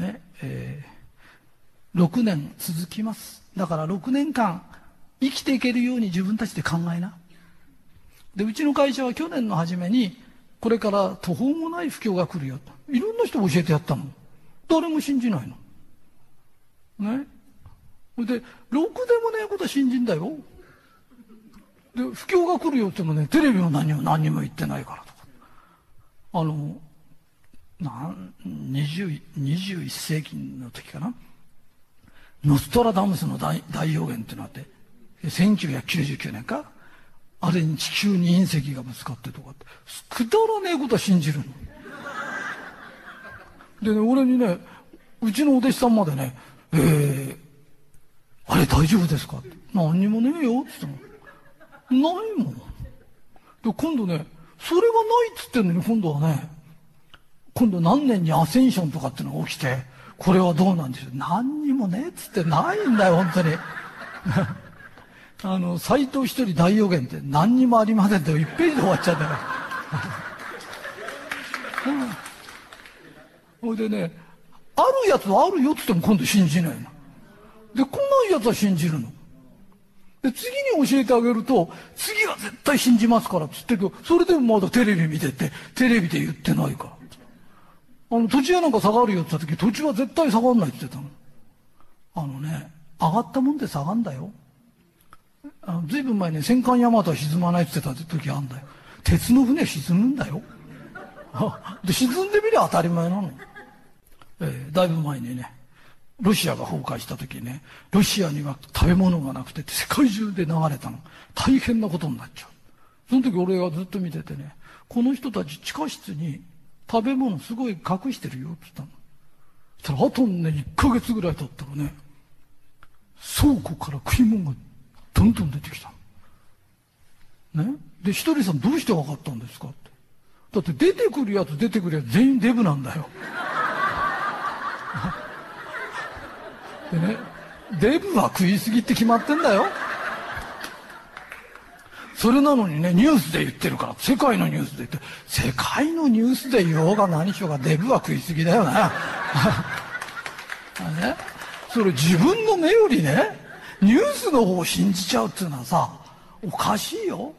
い。ね、えー、6年続きます。だから6年間生きていけるように自分たちで考えな。で、うちの会社は去年の初めに、これから途方もない不況が来るよと。いろんな人教えてやったもん。誰も信じないの。ね。で、ろくでもねえことは信じんだよ。で、不況が来るよってもね、テレビも何も何も言ってないから。あの、なん20 21世紀の時かな？ノストラダムスの大大予言ってのあって、1999年か？あれに地球に隕石がぶつかってとかって、くだらねえことは信じるの。でね、俺にね、うちのお弟子さんまでね、えー、あれ大丈夫ですか？って。何にもねえよって言ったの。ないもん。で、今度ね、それがないっつってんのに今度はね、今度何年にアセンションとかってのが起きて、これはどうなんでしょう。何にもねっつってないんだよ、本当に。あの、斎藤一人大予言って何にもありませんって1ページで終わっちゃったから。ほいでね、あるやつはあるよって言っても今度信じないの。で、来ないやつは信じるの。で、次に教えてあげると、次は絶対信じますからって言ってるけど、それでもまだテレビ見てて、テレビで言ってないから。あの、土地屋なんか下がるよって言った時、土地は絶対下がんないって言ってたの。あのね、上がったもんで下がんだよ。あの、ずいぶん前ね、戦艦大和は沈まないって言ってた時あんだよ。鉄の船沈むんだよ。で、沈んでみりゃ当たり前なの。えー、だいぶ前にね、ロシアが崩壊した時ね、ロシアには食べ物がなくて世界中で流れたの。大変なことになっちゃう。その時俺がずっと見ててね、この人たち地下室に食べ物すごい隠してるよって言ったの。そしたらあとね、1ヶ月ぐらい経ったらね、倉庫から食い物がどんどん出てきたのね？で、ひとりさんどうして分かったんですかって。だって出てくるやつ出てくるやつ全員デブなんだよ。でね、デブは食いすぎって決まってんだよ。それなのにね、ニュースで言ってるから、世界のニュースで言って、世界のニュースで言おうが何しようがデブは食いすぎだよね。ねそれ自分の目よりね、ニュースの方を信じちゃうっていうのはさ、おかしいよ。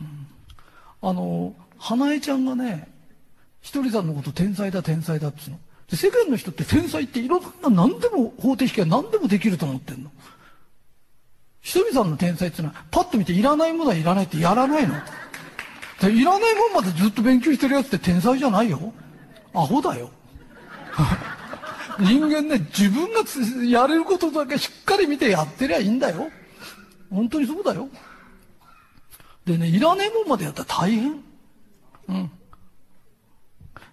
うん、あの、花江ちゃんがね、ひとりさんのこと天才だ天才だって言うの。で世間の人って天才っていろんな何でも方程式は何でもできると思ってんの。ひとりさんの天才ってのは、パッと見ていらないものはいらないってやらないの。でいらないもんまでずっと勉強してるやつって天才じゃないよ。アホだよ。人間ね、自分がやれることだけしっかり見てやってりゃいいんだよ。本当にそうだよ。でね、いらねえもんまでやったら大変。うん。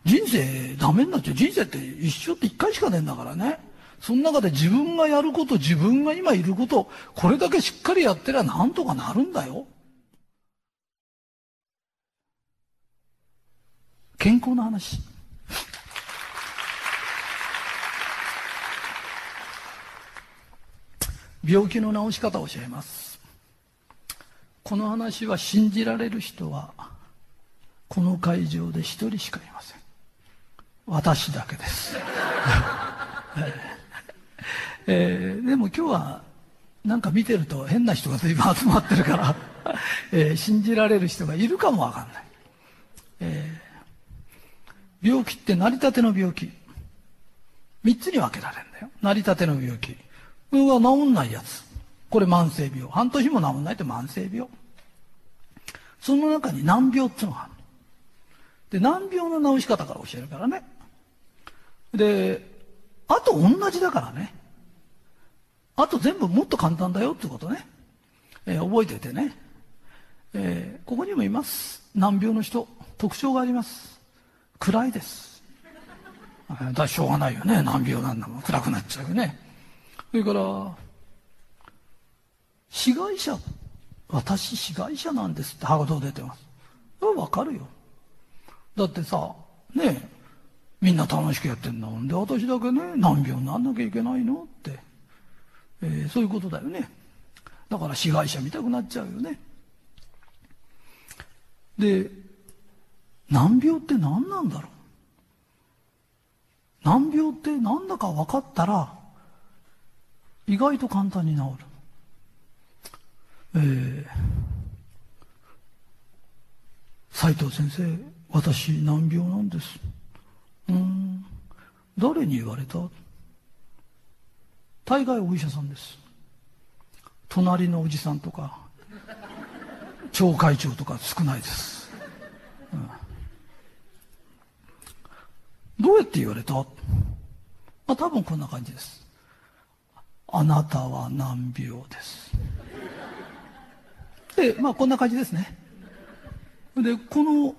人生ダメになっちゃう。人生って一生って一回しかねえんだからね。その中で自分がやること、自分が今いること、これだけしっかりやってりゃなんとかなるんだよ。健康の話。病気の治し方を教えますこの話は信じられる人はこの会場で一人しかいません私だけですえー、でも今日はなんか見てると変な人が随分集まってるからえー、信じられる人がいるかもわかんない、えー、病気って成り立ての病気3つに分けられるんだよ成り立ての病気これは治んないやつ。これ慢性病。半年も治んないって慢性病。その中に難病っていうのがある。で、難病の治し方から教えるからね。で、あと同じだからね。あと全部もっと簡単だよってことね。えー、覚えててね。えー、ここにもいます。難病の人。特徴があります。暗いです。だしょうがないよね。難病なんだもん。暗くなっちゃうよね。それから、被害者、私被害者なんですってハガト出てます。わかるよ。だってさ、ねえみんな楽しくやってんだもんで、私だけね、難病になんなきゃいけないのって、えー、そういうことだよね。だから被害者見たくなっちゃうよね。で、難病って何なんだろう難病って何だか分かったら、意外と簡単に治る。えー、斉藤先生、私難病なんです。うん。誰に言われた？大概お医者さんです。隣のおじさんとか、町会長とか少ないです。うん、どうやって言われた？まあ多分こんな感じです。あなたは難病です。で、まあこんな感じですね。で、この、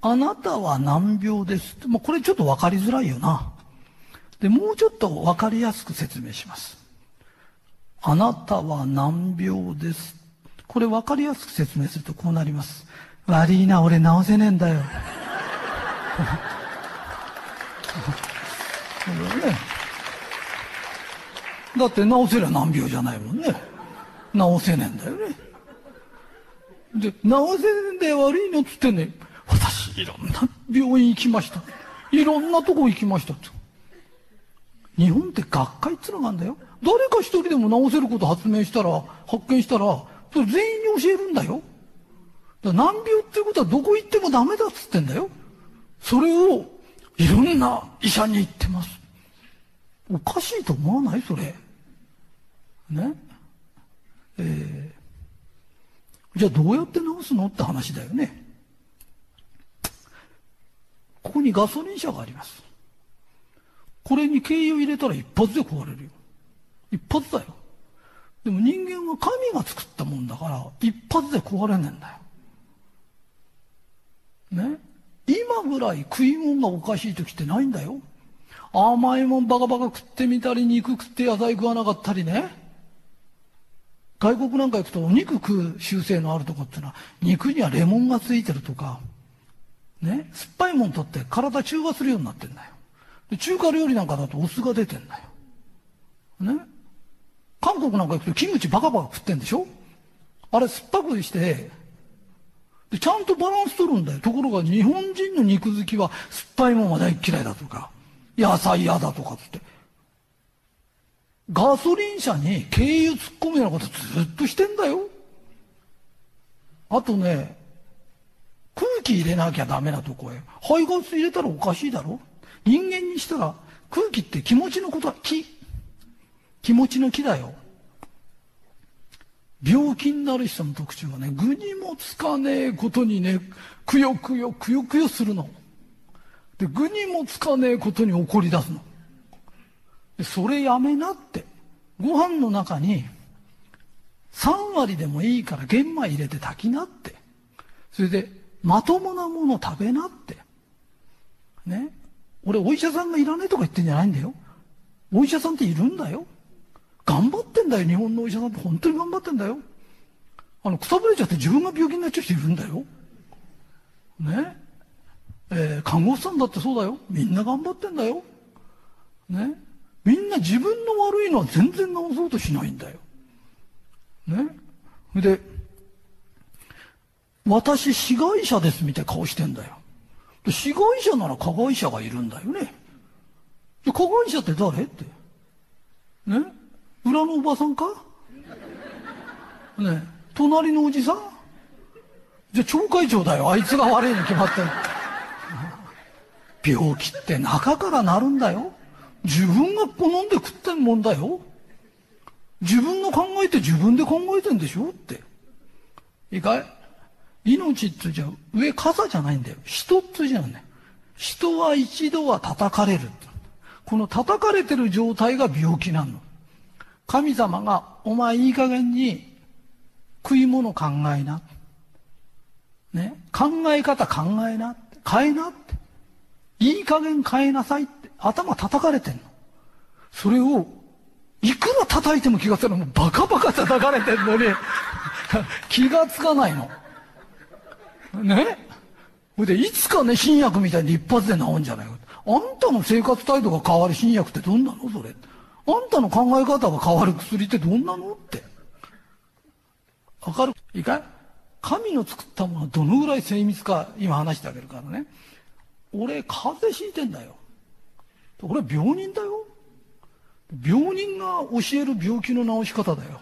あなたは難病です。まあこれちょっとわかりづらいよな。で、もうちょっとわかりやすく説明します。あなたは難病です。これわかりやすく説明するとこうなります。悪いな、俺治せねえんだよ。だって治せりゃ難病じゃないもんね。治せねえんだよね。で、治せねえんだよ悪いのっつってね、いろんな病院行きました。いろんなとこ行きました日本って学会っつうのがあんだよ。誰か一人でも治せること発明したら、発見したら、それ全員に教えるんだよ。だ難病っていうことはどこ行ってもダメだっつってんだよ。それを、いろんな医者に言ってます。おかしいと思わない？それ。ね？えー、じゃあどうやって治すの？って話だよね。ここにガソリン車があります。これに軽油入れたら一発で壊れるよ。一発だよ。でも人間は神が作ったもんだから、一発で壊れねえんだよ。ね？今ぐらい食い物がおかしい時ってないんだよ。甘いもんバカバカ食ってみたり、肉食って野菜食わなかったりね。外国なんか行くとお肉食う習性のあるとこってのは、肉にはレモンがついてるとか、ね、酸っぱいもん取って体中和するようになってんだよ。で中華料理なんかだとお酢が出てんだよ。ね。韓国なんか行くとキムチバカバカ食ってんでしょ？あれ酸っぱくして、でちゃんとバランス取るんだよ。ところが日本人の肉好きは酸っぱいもんは大嫌いだとか、野菜嫌だとかつって。ガソリン車に軽油突っ込むようなことずっとしてんだよ。あとね、空気入れなきゃダメなとこへ。排ガス入れたらおかしいだろ人間にしたら空気って気持ちのことは気。気持ちの気だよ。病気になる人の特徴はね、具にもつかねえことにね、くよくよくよくよするの。で、具にもつかねえことに怒り出すの。で、それやめなって。ご飯の中に3割でもいいから玄米入れて炊きなって。それで、まともなもの食べなって。ね。俺お医者さんがいらないとか言ってんじゃないんだよ。お医者さんっているんだよ。頑張ってんだよ、日本のお医者さんって本当に頑張ってんだよ。あの、くたぶれちゃって自分が病気になっちゃう人いるんだよ。ね。えー、看護師さんだってそうだよ。みんな頑張ってんだよ。ね。みんな自分の悪いのは全然治そうとしないんだよ。ね。で、私、被害者ですみたいな顔してんだよ。被害者なら加害者がいるんだよね。で、加害者って誰って。ね？裏のおばさんか？ね？隣のおじさん？じゃあ町会長だよ。あいつが悪いに決まってる。病気って中からなるんだよ。自分が好んで食ってんもんだよ。自分の考えて自分で考えてんでしょって。いいかい？命ってじゃ上傘じゃないんだよ。人ってじゃね。人は一度は叩かれる。この叩かれてる状態が病気なの。神様が、お前いい加減に食い物考えな。ね。考え方考えな。変えなって。いい加減変えなさいって。頭叩かれてんの。それを、いくら叩いても気がつかない。もうバカバカ叩かれてんのに、気がつかないの。ね？ほいで、いつかね、新薬みたいに一発で治んじゃないか。あんたの生活態度が変わる新薬ってどんなの？それ。あんたの考え方が変わる薬ってどんなの？って。わかる？いいかい神の作ったものはどのぐらい精密か今話してあげるからね。俺、風邪ひいてんだよ。俺は病人だよ。病人が教える病気の治し方だよ。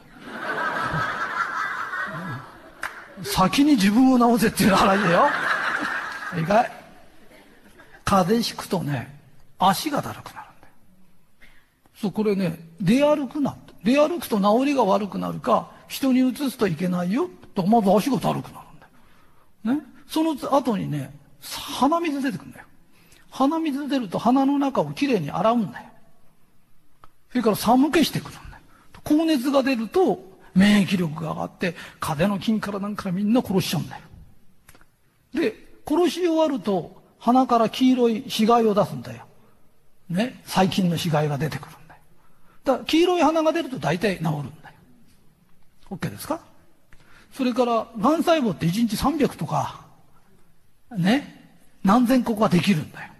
先に自分を治せっていう話だよ。いいかい風邪ひくとね、足がだるくなるんだよ。そう、これね、出歩くな。出歩くと治りが悪くなるか、人に移すといけないよ。と、まず足がだるくなるんだよ。ね。その後にね、鼻水出てくるんだよ。鼻水出ると鼻の中をきれいに洗うんだよ。それから寒気してくるんだよ。高熱が出ると免疫力が上がって、風邪の菌からなんかみんな殺しちゃうんだよ。で、殺し終わると鼻から黄色い死骸を出すんだよ。ね。細菌の死骸が出てくるんだよ。だから黄色い鼻が出ると大体治るんだよ。OK ですか？それから、癌細胞って1日300とか、ね、何千個かできるんだよ。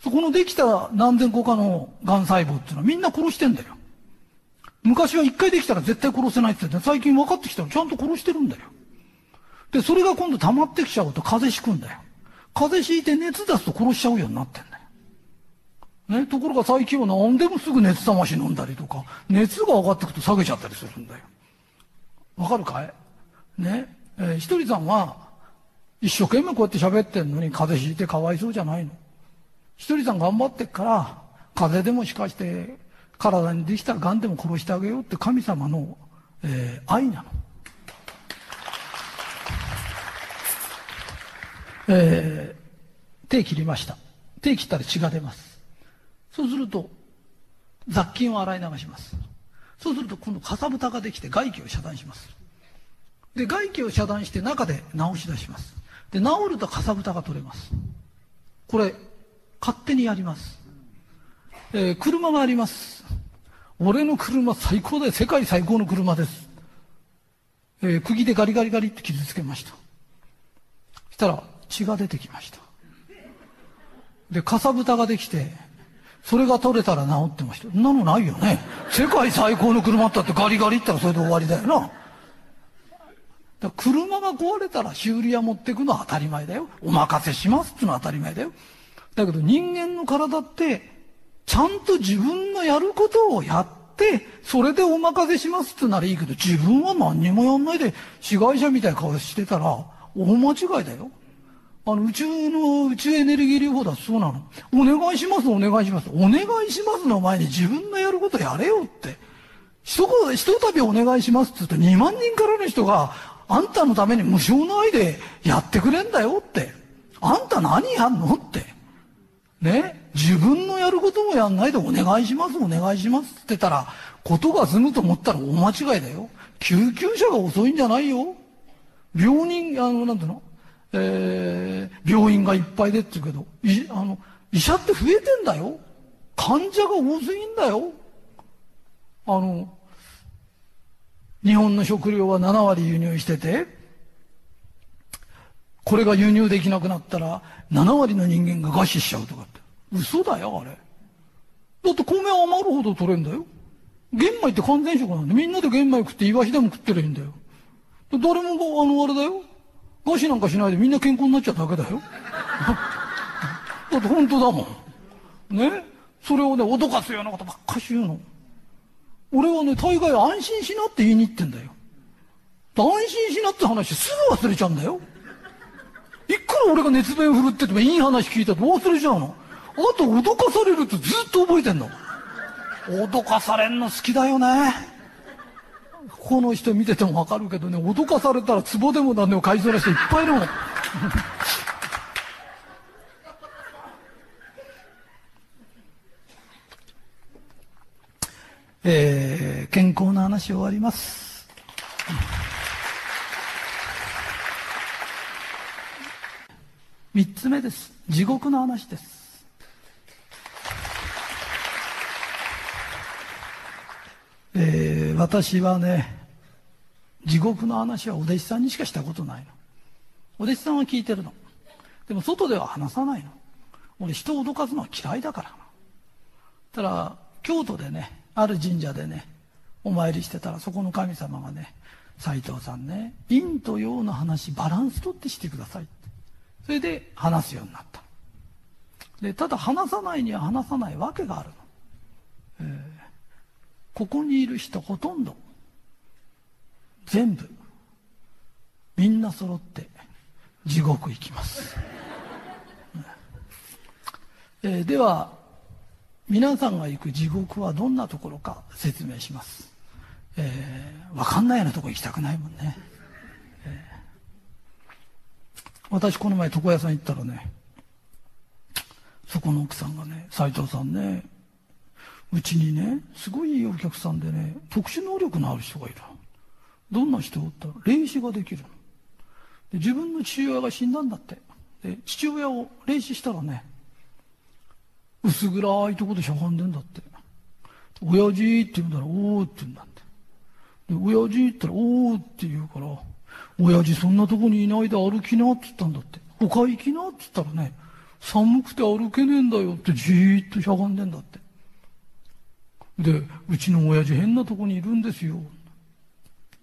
そこのできた何千個かの癌細胞っていうのはみんな殺してんだよ。昔は一回できたら絶対殺せないって言って最近分かってきたらちゃんと殺してるんだよ。で、それが今度溜まってきちゃうと風邪ひくんだよ。風邪ひいて熱出すと殺しちゃうようになってんだよ。ね、ところが最近は何でもすぐ熱冷まし飲んだりとか、熱が上がってくと下げちゃったりするんだよ。わかるかい？ね、えー、ひとりさんは一生懸命こうやって喋ってんのに風邪ひいてかわいそうじゃないの。ひとりさん頑張ってっから、風邪でもしかして体にできたら癌でも殺してあげようって神様の、えー、愛なの。えー、手切りました。手切ったら血が出ます。そうすると、雑菌を洗い流します。そうすると今度かさぶたができて外気を遮断します。で、外気を遮断して中で直し出します。で、治るとかさぶたが取れます。これ、勝手にやります。えー、車があります。俺の車最高だよ。世界最高の車です。えー、釘でガリガリガリって傷つけました。そしたら血が出てきました。で、かさぶたができて、それが取れたら治ってました。そんなのないよね。世界最高の車ったってガリガリったらそれで終わりだよな。だ車が壊れたら修理屋持ってくのは当たり前だよ。お任せしますってのは当たり前だよ。だけど人間の体って、ちゃんと自分のやることをやって、それでお任せしますってならいいけど、自分は何にもやんないで、被害者みたいな顔してたら、大間違いだよ。あの、宇宙の、宇宙エネルギー療法だそうなの。お願いします、お願いします。お願いしますの前に自分のやることやれよって。一言、一度お願いしますって言うと2万人からの人が、あんたのために無償の愛でやってくれんだよって。あんた何やんのって。ね？自分のやることもやんないでお願いします、お願いしますって言ったら、ことが済むと思ったら大間違いだよ。救急車が遅いんじゃないよ。病人、あの、なんていうの？えー、病院がいっぱいでって言うけど、い、あの、医者って増えてんだよ。患者が多すぎんだよ。あの、日本の食料は7割輸入してて、これが輸入できなくなったら7割の人間が餓死しちゃうとか。嘘だよ、あれ。だって米余るほど取れんだよ。玄米って完全食なんで、みんなで玄米食ってイワシでも食ってりゃいいんだよ。誰も、あの、あれだよ。餓死なんかしないでみんな健康になっちゃっただけだよ。だって本当だもん。ね？それをね、脅かすようなことばっかし言うの。俺はね、大概安心しなって言いに行ってんだよ。安心しなって話すぐ忘れちゃうんだよ。いくら俺が熱弁振るっててもいい話聞いたと忘れちゃうの。あと脅かされるとずっと覚えてんの。脅かされんの好きだよね。この人見ててもわかるけどね、脅かされたら壺でも何でも買いそうな人いっぱいいるもん。えー、健康な話終わります。三つ目です。地獄の話です。えー、私はね、地獄の話はお弟子さんにしかしたことないの。お弟子さんは聞いてるの。でも外では話さないの。俺人を脅かすのは嫌いだから。ただ、京都でね、ある神社でね、お参りしてたらそこの神様がね、斎藤さんね、陰と陽の話バランス取ってしてくださいって。それで話すようになった。で、ただ話さないには話さないわけがあるの。ここにいる人ほとんど、全部、みんな揃って地獄行きます。えー、では、皆さんが行く地獄はどんなところか説明します。えー、わかんないようなとこ行きたくないもんね。えー、私この前床屋さん行ったらね、そこの奥さんがね、斎藤さんね、うちにね、すごいいいお客さんでね、特殊能力のある人がいる。どんな人って言ったら、霊視ができる。で自分の父親が死んだんだって。で父親を霊視したらね、薄暗いとこでしゃがんでんだって。親父って言うんだら、おーって言うんだって。で、親父って言ったら、おーって言うから、親父そんなとこにいないで歩きなって言ったんだって。他行きなって言ったらね、寒くて歩けねえんだよってじーっとしゃがんでんだって。で、うちの親父変なとこにいるんですよ。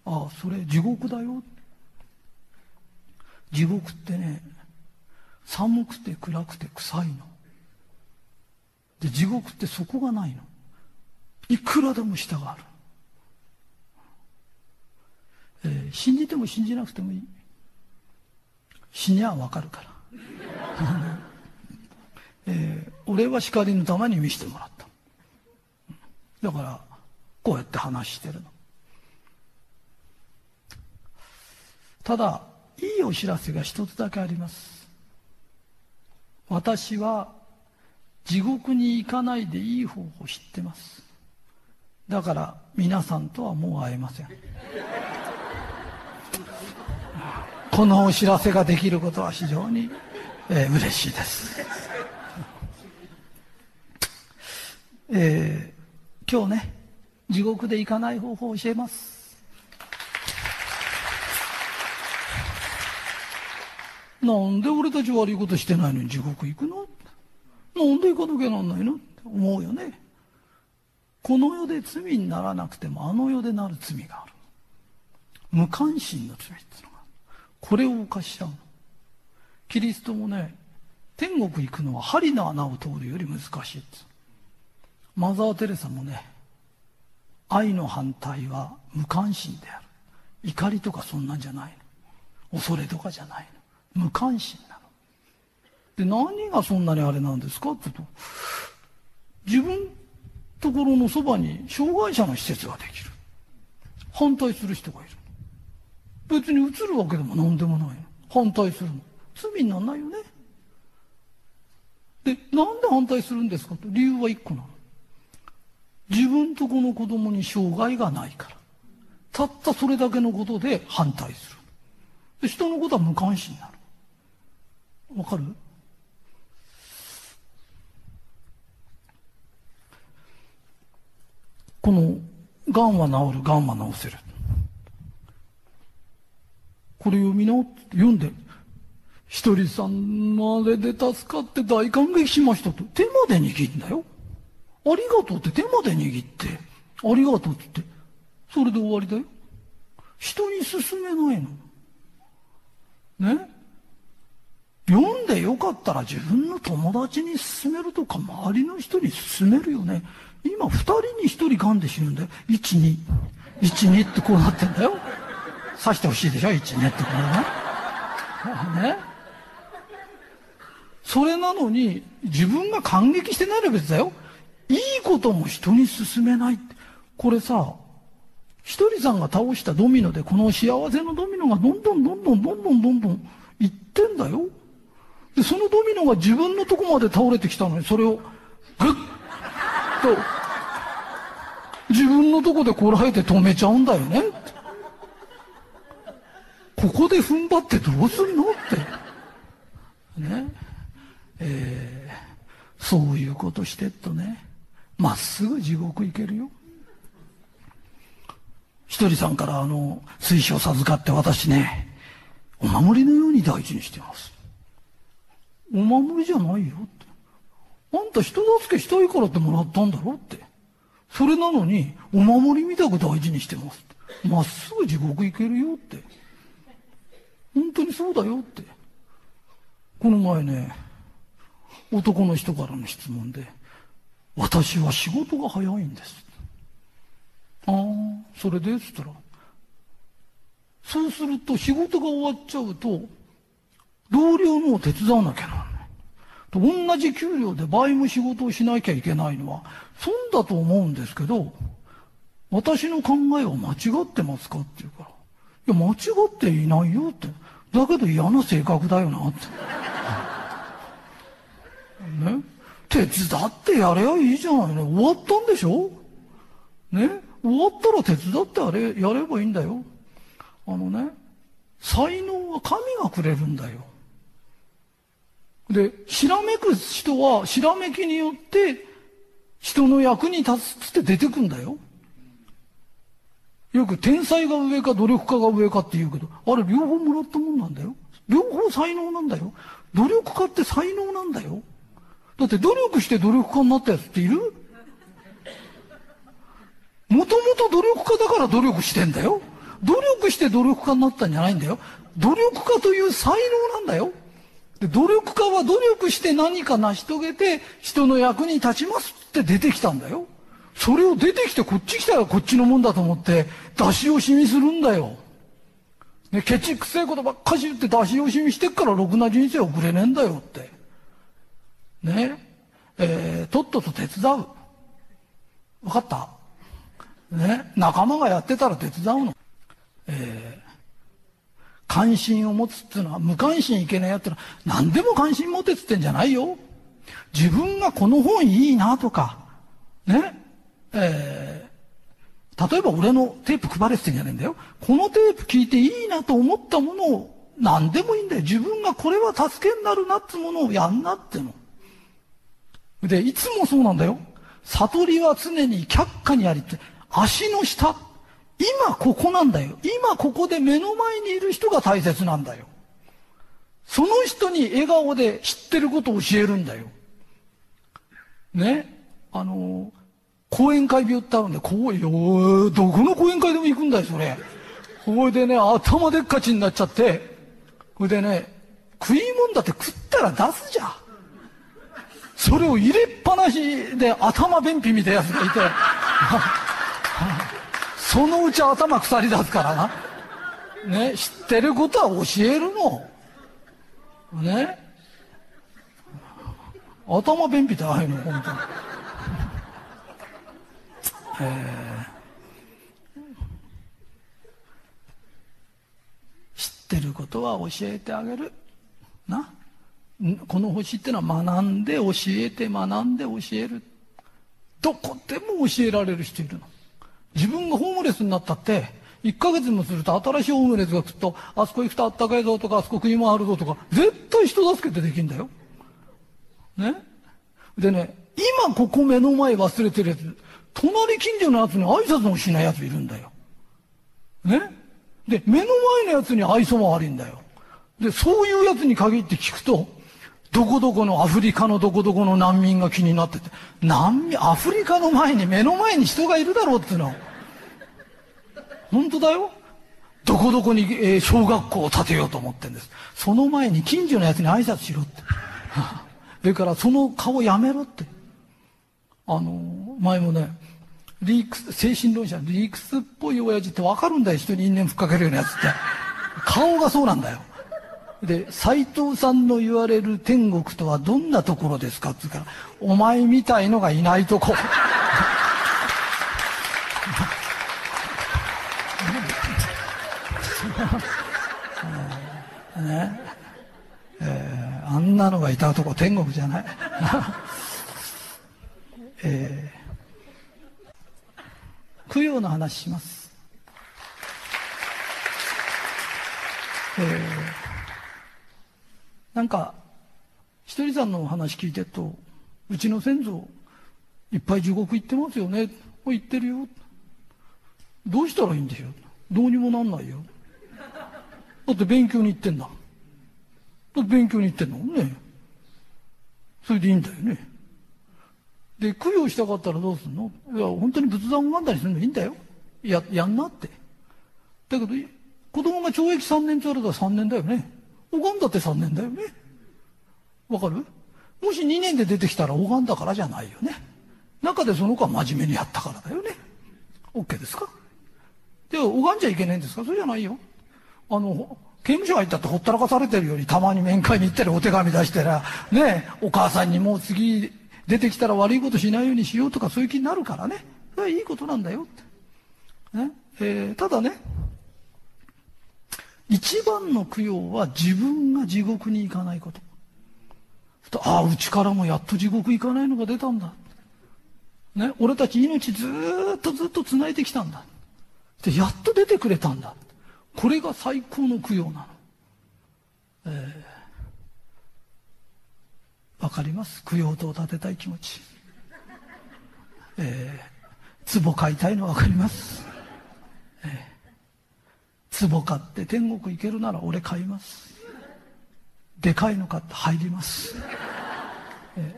ああ、それ地獄だよ。地獄ってね、寒くて暗くて臭いの。で、地獄ってそこがないの。いくらでも下がある。えー、信じても信じなくてもいい。死にゃわかるから。えー、俺は叱りのために見せてもらった。だから、こうやって話してるの。ただ、いいお知らせが一つだけあります。私は地獄に行かないでいい方法を知ってます。だから皆さんとはもう会えません。このお知らせができることは非常に、えー、嬉しいです。えー、今日ね、地獄で行かない方法を教えます。なんで俺たち悪いことしてないのに地獄行くの？なんで行かなきゃなんないの？って思うよね。この世で罪にならなくてもあの世でなる罪がある。無関心の罪っていうのがこれを犯しちゃうの。キリストもね、天国行くのは針の穴を通るより難しいマザー・テレサもね、愛の反対は無関心である。怒りとかそんなんじゃないの。恐れとかじゃないの。無関心なの。で、何がそんなにあれなんですか？って言うと、自分ところのそばに障害者の施設ができる。反対する人がいる。別に移るわけでも何でもないの。反対するの。罪にならないよね。で、なんで反対するんですか？と理由は一個なの。自分とこの子供に障害がないから。たったそれだけのことで反対する。人のことは無関心になる。わかる？この、がんは治る、がんは治せる。これ読み直って読んで、ひとりさんのあれで助かって大感激しましたと。手まで握るんだよ。ありがとうって手まで握って、ありがとうって言って、それで終わりだよ。人に勧めないの。ね？読んでよかったら自分の友達に勧めるとか、周りの人に勧めるよね。今、二人に一人癌で死ぬんだよ。一、二。一、二ってこうなってんだよ。刺してほしいでしょ？一、二ってこれね。ね？それなのに、自分が感激してないのは別だよ。いいことも人に勧めないって。これさ、ひとりさんが倒したドミノで、この幸せのドミノがどんどんどんどんどんどんどんどんいってんだよ。で、そのドミノが自分のとこまで倒れてきたのに、それを、ぐっと、自分のとこでこらえて止めちゃうんだよね。ここで踏ん張ってどうすんのって。ね。えー、そういうことしてっとね、まっすぐ地獄行けるよ。ひとりさんからあの、水晶授かって私ね、お守りのように大事にしてます。お守りじゃないよって。あんた人助けしたいからってもらったんだろって。それなのに、お守りみたく大事にしてますって。まっすぐ地獄行けるよって。本当にそうだよって。この前ね、男の人からの質問で、私は仕事が早いんです。ああ、それで？っつったら、そうすると仕事が終わっちゃうと、同僚の手伝わなきゃならない。と同じ給料で倍も仕事をしなきゃいけないのは、損だと思うんですけど、私の考えは間違ってますかって言うから。いや、間違っていないよって。だけど嫌な性格だよなって。ね？手伝ってやればいいじゃないの。終わったんでしょ？ね？終わったら手伝ってやれ、やればいいんだよ。あのね、才能は神がくれるんだよ。で、ひらめく人は、ひらめきによって、人の役に立つって出てくんだよ。よく天才が上か努力家が上かって言うけど、あれ両方もらったもんなんだよ。両方才能なんだよ。努力家って才能なんだよ。だって努力して努力家になったやつっている？もともと努力家だから努力してんだよ。努力して努力家になったんじゃないんだよ。努力家という才能なんだよ。で努力家は努力して何か成し遂げて人の役に立ちますって出てきたんだよ。それを出てきてこっち来たらこっちのもんだと思って出し惜しみするんだよ。ね、ケチくせえことばっかし言って出し惜しみしてっからろくな人生送れねえんだよって。ね。えー、とっとと手伝う。わかった？ね。仲間がやってたら手伝うの。えー、関心を持つっていうのは、無関心いけないやってのは、何でも関心持てっつってんじゃないよ。自分がこの本いいなとか、ね。えー、例えば俺のテープ配れってんじゃねえんだよ。このテープ聞いていいなと思ったものを何でもいいんだよ。自分がこれは助けになるなってものをやんなっての。で、いつもそうなんだよ。悟りは常に却下にありって、足の下。今ここなんだよ。今ここで目の前にいる人が大切なんだよ。その人に笑顔で知ってることを教えるんだよ。ね？あの、講演会病ってあるんで、こうよ、どこの講演会でも行くんだよ、それ。ほいでね、頭でっかちになっちゃって、ほいでね、食い物だって食ったら出すじゃん。それを入れっぱなしで頭便秘みたいなやつがいて、そのうち頭腐り出すからな。ね、知ってることは教えるの。ね。頭便秘ってああいうの、本当に。えー、知ってることは教えてあげる。な。この星ってのは学んで教えて学んで教える。どこでも教えられる人いるの。自分がホームレスになったって、1ヶ月もすると新しいホームレスが来ると、あそこ行くとあったかいぞとか、あそこ食いもあるぞとか、絶対人助けてできるんだよ。ね？でね、今ここ目の前忘れてるやつ、隣近所のやつに挨拶もしないやついるんだよ。ね？で、目の前のやつに愛想も悪いんだよ。で、そういうやつに限って聞くと、どこどこのアフリカのどこどこの難民が気になってて、難民、アフリカの前に目の前に人がいるだろうっていうの。本当だよ。どこどこに、えー、小学校を建てようと思ってんです。その前に近所のやつに挨拶しろって。それからその顔やめろって。あの、前もね、リークス、精神論者、リークスっぽい親父ってわかるんだよ、人に因縁ふっかけるようなやつって。顔がそうなんだよ。で、斎藤さんの言われる天国とはどんなところですかって言うから、お前みたいのがいないとこ。ねえー、あんなのがいたとこ天国じゃない。えー、供養の話します。えーなんか、ひとりさんのお話聞いてると、うちの先祖、いっぱい地獄行ってますよね。行ってるよ。どうしたらいいんでしょうどうにもなんないよ。だって勉強に行ってんだ。だって勉強に行ってんのね。それでいいんだよね。で、供養したかったらどうすんの？いや、本当に仏壇を拝んだりするのいいんだよ。や、やんなって。だけど、子供が懲役3年って言われたら3年だよね。拝んだって3年だよね。わかる？もし2年で出てきたら拝んだからじゃないよね。中でその子は真面目にやったからだよね。OK ですか？で、拝んじゃいけないんですか？それじゃないよ。あの、刑務所入ったってほったらかされてるよりたまに面会に行ったりお手紙出してら、ね、お母さんにもう次出てきたら悪いことしないようにしようとかそういう気になるからね。それはいいことなんだよって。ね？えー、ただね、一番の供養は自分が地獄に行かないこと。ああ、うちからもやっと地獄行かないのが出たんだ。ね、俺たち命ずっとずっと繋いできたんだ。で、やっと出てくれたんだ。これが最高の供養なの。えー、わかります？供養塔を建てたい気持ち。えー、壺買いたいのわかります？えー、壺買って天国行けるなら俺買います。でかいの買って入ります。え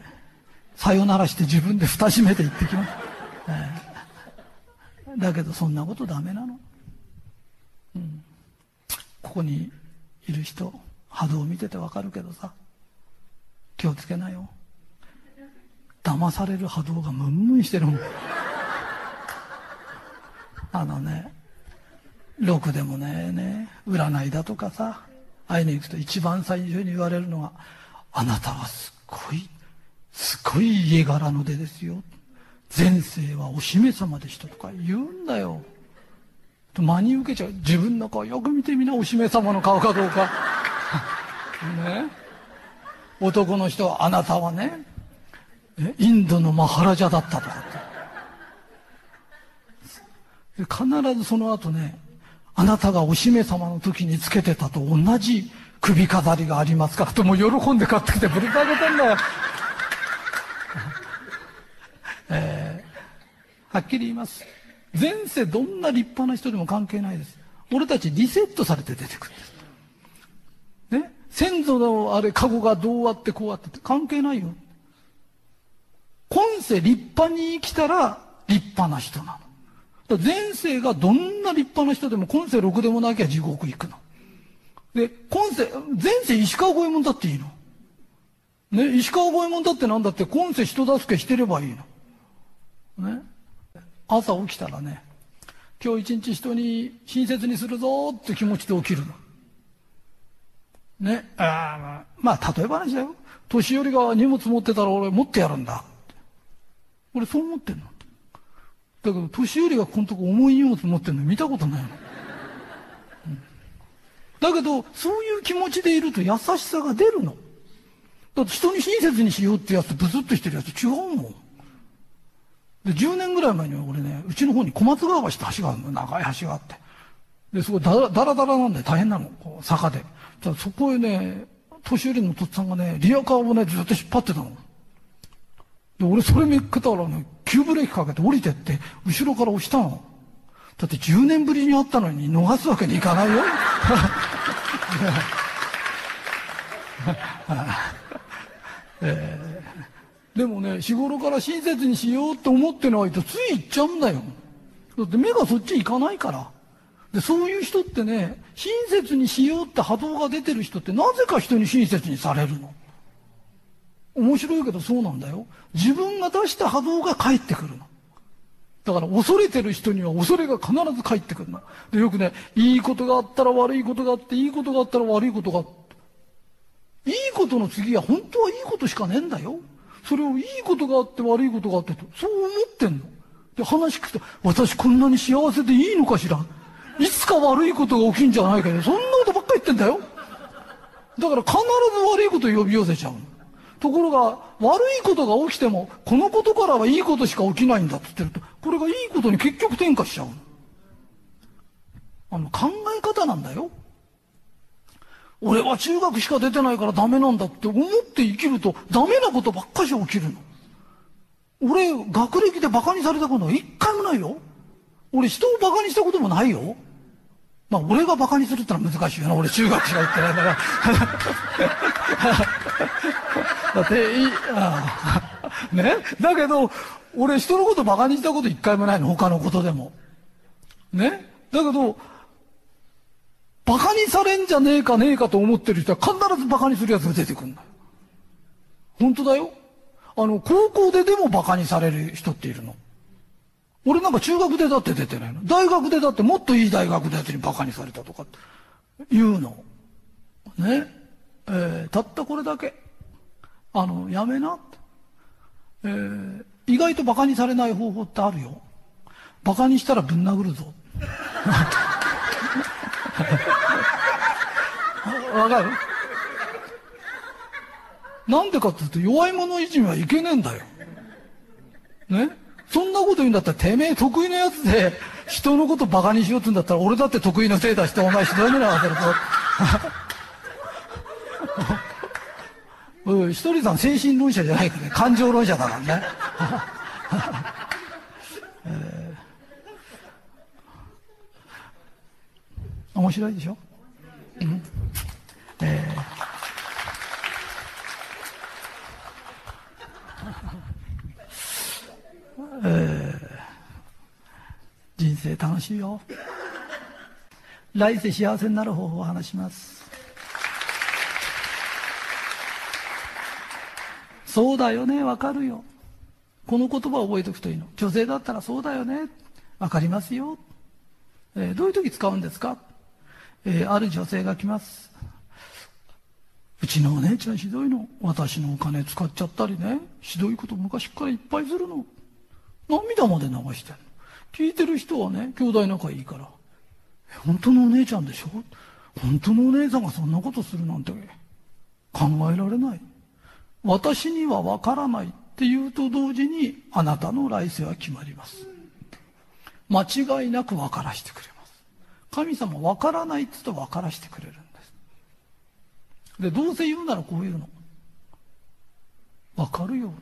ー、さよならして自分で蓋閉めて行ってきます。えー、だけどそんなことダメなの。うん、ここにいる人、波動を見ててわかるけどさ、気をつけなよ。騙される波動がムンムンしてるもん。あのね、ろくでもねえね、占いだとかさ、会いに行くと一番最初に言われるのが、あなたはすっごい、すごい家柄の出ですよ。前世はお姫様でしたとか言うんだよと。真に受けちゃう。自分の顔よく見てみな、お姫様の顔かどうか。ね。男の人は、あなたはね、インドのマハラジャだったとかって。必ずその後ね、あなたがお姫様の時につけてたと同じ首飾りがありますかともう喜んで買ってきてぶりかけてんだよ。えー、はっきり言います。前世どんな立派な人でも関係ないです。俺たちリセットされて出てくるんです。ね？先祖のあれ、過去がどうあってこうあってって関係ないよ。今世立派に生きたら立派な人なの。前世がどんな立派な人でも今世ろくでもなきゃ地獄行くの。で、今世、前世石川五右衛門だっていいの。ね、石川五右衛門だってなんだって今世人助けしてればいいの。ね。朝起きたらね、今日一日人に親切にするぞって気持ちで起きるの。ね、あまあ、例え話だよ。年寄りが荷物持ってたら俺持ってやるんだ。俺そう思ってんの。だけど、年寄りがこのとこ重い荷物持ってんの見たことないの。うん、だけど、そういう気持ちでいると優しさが出るの。だって人に親切にしようってやつ、ブスッとしてるやつ違うもん。で、10年ぐらい前には俺ね、うちの方に小松川橋って橋があるの、長い橋があって。で、そこだらだらだらなんで大変なの、こう坂で。だそこへね、年寄りのとっさんがね、リアカーをね、ずっと引っ張ってたの。で、俺それ見っけたらね、急ブレーキかけて降りてって、後ろから押したの。だって10年ぶりに会ったのに逃すわけにいかないよ。えーでもね、日頃から親切にしようって思ってないとつい行っちゃうんだよ。だって目がそっち行かないから。で、そういう人ってね、親切にしようって波動が出てる人ってなぜか人に親切にされるの。面白いけどそうなんだよ。自分が出した波動が返ってくるの。だから恐れてる人には恐れが必ず返ってくるの。で、よくね、いいことがあったら悪いことがあって、いいことがあったら悪いことがあって。いいことの次は本当はいいことしかねえんだよ。それをいいことがあって悪いことがあってと、そう思ってんの。で、話聞くと、私こんなに幸せでいいのかしらいつか悪いことが起きんじゃないかね。そんなことばっかり言ってんだよ。だから必ず悪いことを呼び寄せちゃうのところが、悪いことが起きても、このことからはいいことしか起きないんだって言ってると、これがいいことに結局転化しちゃうあの、考え方なんだよ。俺は中学しか出てないからダメなんだって思って生きるとダメなことばっかし起きるの。俺、学歴で馬鹿にされたことは一回もないよ。俺人を馬鹿にしたこともないよ。まあ、俺が馬鹿にするってのは難しいよな。俺中学しか行ってないから。だって、いあ ね？だけど、俺人のこと馬鹿にしたこと一回もないの？他のことでも。ね？だけど、馬鹿にされんじゃねえかねえかと思ってる人は必ず馬鹿にする奴が出てくるんだよ。本当だよ。あの、高校ででも馬鹿にされる人っているの。俺なんか中学でだって出てないの。大学でだってもっといい大学でやつに馬鹿にされたとかって言うの。ね、えー、たったこれだけ。あの、やめな。えー、意外と馬鹿にされない方法ってあるよ。馬鹿にしたらぶん殴るぞ。わかる？なんでかって言うと弱い者いじめはいけねえんだよ。ね？そんなこと言うんだったらてめえ得意なやつで人のこと馬鹿にしようって言うんだったら俺だって得意の手出してお前ひどい目に遭わせるぞ。ひとりさん精神論者じゃないからね。感情論者だからね。えー、面白いでしょ、うんえーえー、人生楽しいよ。来世幸せになる方法を話します。そうだよね、わかるよ。この言葉を覚えておくといいの。女性だったらそうだよね、わかりますよ。えー、どういう時使うんですか、えー、ある女性が来ます。うちのお姉ちゃんひどいの。私のお金使っちゃったりね。ひどいこと昔からいっぱいするの。涙まで流してんの。聞いてる人はね、兄弟仲いいから。本当のお姉ちゃんでしょ？本当のお姉さんがそんなことするなんて考えられない。私にはわからないっていうと同時にあなたの来世は決まります。間違いなく分からしてくれます。神様分からないって言うと分からしてくれるんです。で、どうせ言うならこういうの。分かるよ。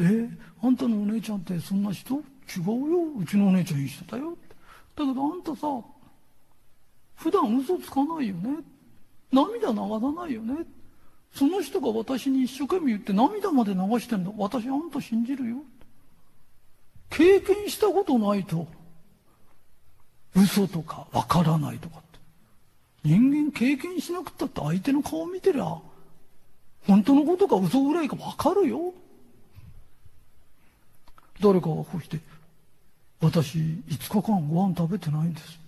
えー、あんたのお姉ちゃんってそんな人？違うよ。うちのお姉ちゃんいい人だよ。だけどあんたさ、普段嘘つかないよね。涙流さないよね。その人が私に一生懸命言って涙まで流してんだ。私あんた信じるよ。経験したことないと、嘘とかわからないとかって。人間経験しなくったって相手の顔見てりゃ、本当のことか嘘ぐらいかわかるよ。誰かがこうして、私5日間ご飯食べてないんです。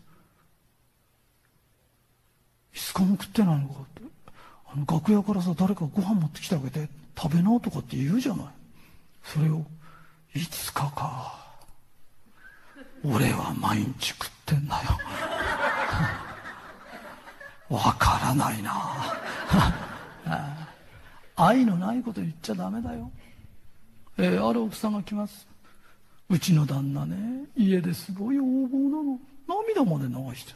5日も食ってないのか。楽屋からさ誰かご飯持ってきてあげて食べなとかって言うじゃない。それをいつかか。俺は毎日食ってんだよ。わからないな。愛のないこと言っちゃダメだよ、えー、ある奥さんが来ます。うちの旦那ね家ですごい横暴なの。涙まで流して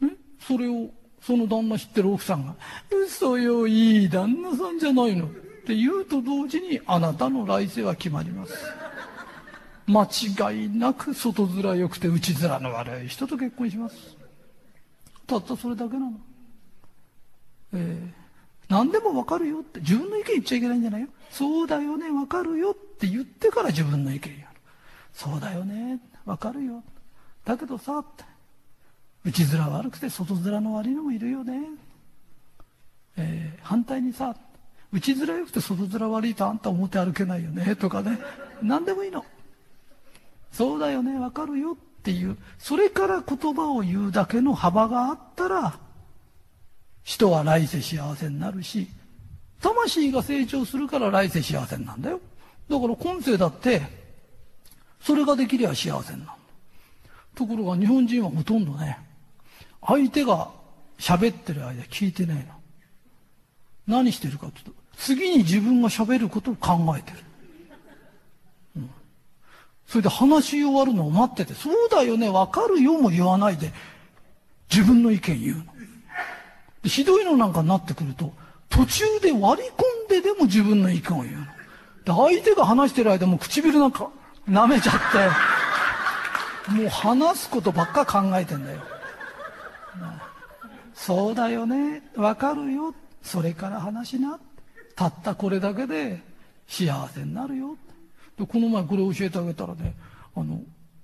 るねそれをその旦那知ってる奥さんが、嘘よ、いい旦那さんじゃないの。って言うと同時に、あなたの来世は決まります。間違いなく外面良くて内面の悪い人と結婚します。たったそれだけなの。えー、何でもわかるよって、自分の意見言っちゃいけないんじゃないよ。そうだよね、わかるよって言ってから自分の意見やる。そうだよね、わかるよ。だけどさ、って。内面悪くて外面の悪いのもいるよね。えー、反対にさ、内面良くて外面悪いとあんた表歩けないよね、とかね。何でもいいの。そうだよね、わかるよっていう、それから言葉を言うだけの幅があったら、人は来世幸せになるし、魂が成長するから来世幸せなんだよ。だから今世だって、それができりゃ幸せになる。ところが日本人はほとんどね、相手が喋ってる間聞いてないの。何してるかっていうと、次に自分が喋ることを考えてる。うん。それで話し終わるのを待ってて、そうだよね、わかるよも言わないで、自分の意見言うの。ひどいのなんかになってくると、途中で割り込んででも自分の意見を言うの。で、相手が話してる間も唇なんか舐めちゃって、もう話すことばっか考えてんだよ。そうだよね。わかるよ。それから話しな。たったこれだけで幸せになるよ。でこの前これ教えてあげたらねあの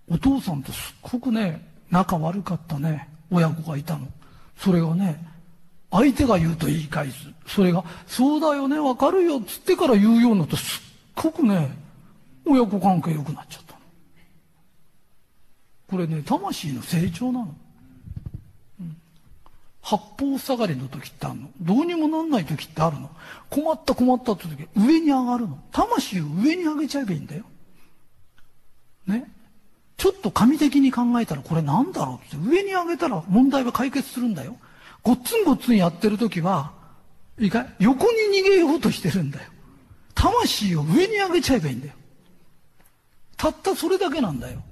お父さんとすっごくね仲悪かったね。親子がいたの。それがね相手が言うと言い返す。それがそうだよねわかるよ。っつってから言うようになってすっごくね親子関係良くなっちゃったの。これね魂の成長なの。八方塞がりの時ってあるの？どうにもなんない時ってあるの？困った困ったって時、上に上がるの？魂を上に上げちゃえばいいんだよ。ね？ちょっと神的に考えたらこれなんだろうって上に上げたら問題は解決するんだよ。ごっつんごっつんやってる時は、いいかい？横に逃げようとしてるんだよ。魂を上に上げちゃえばいいんだよ。たったそれだけなんだよ。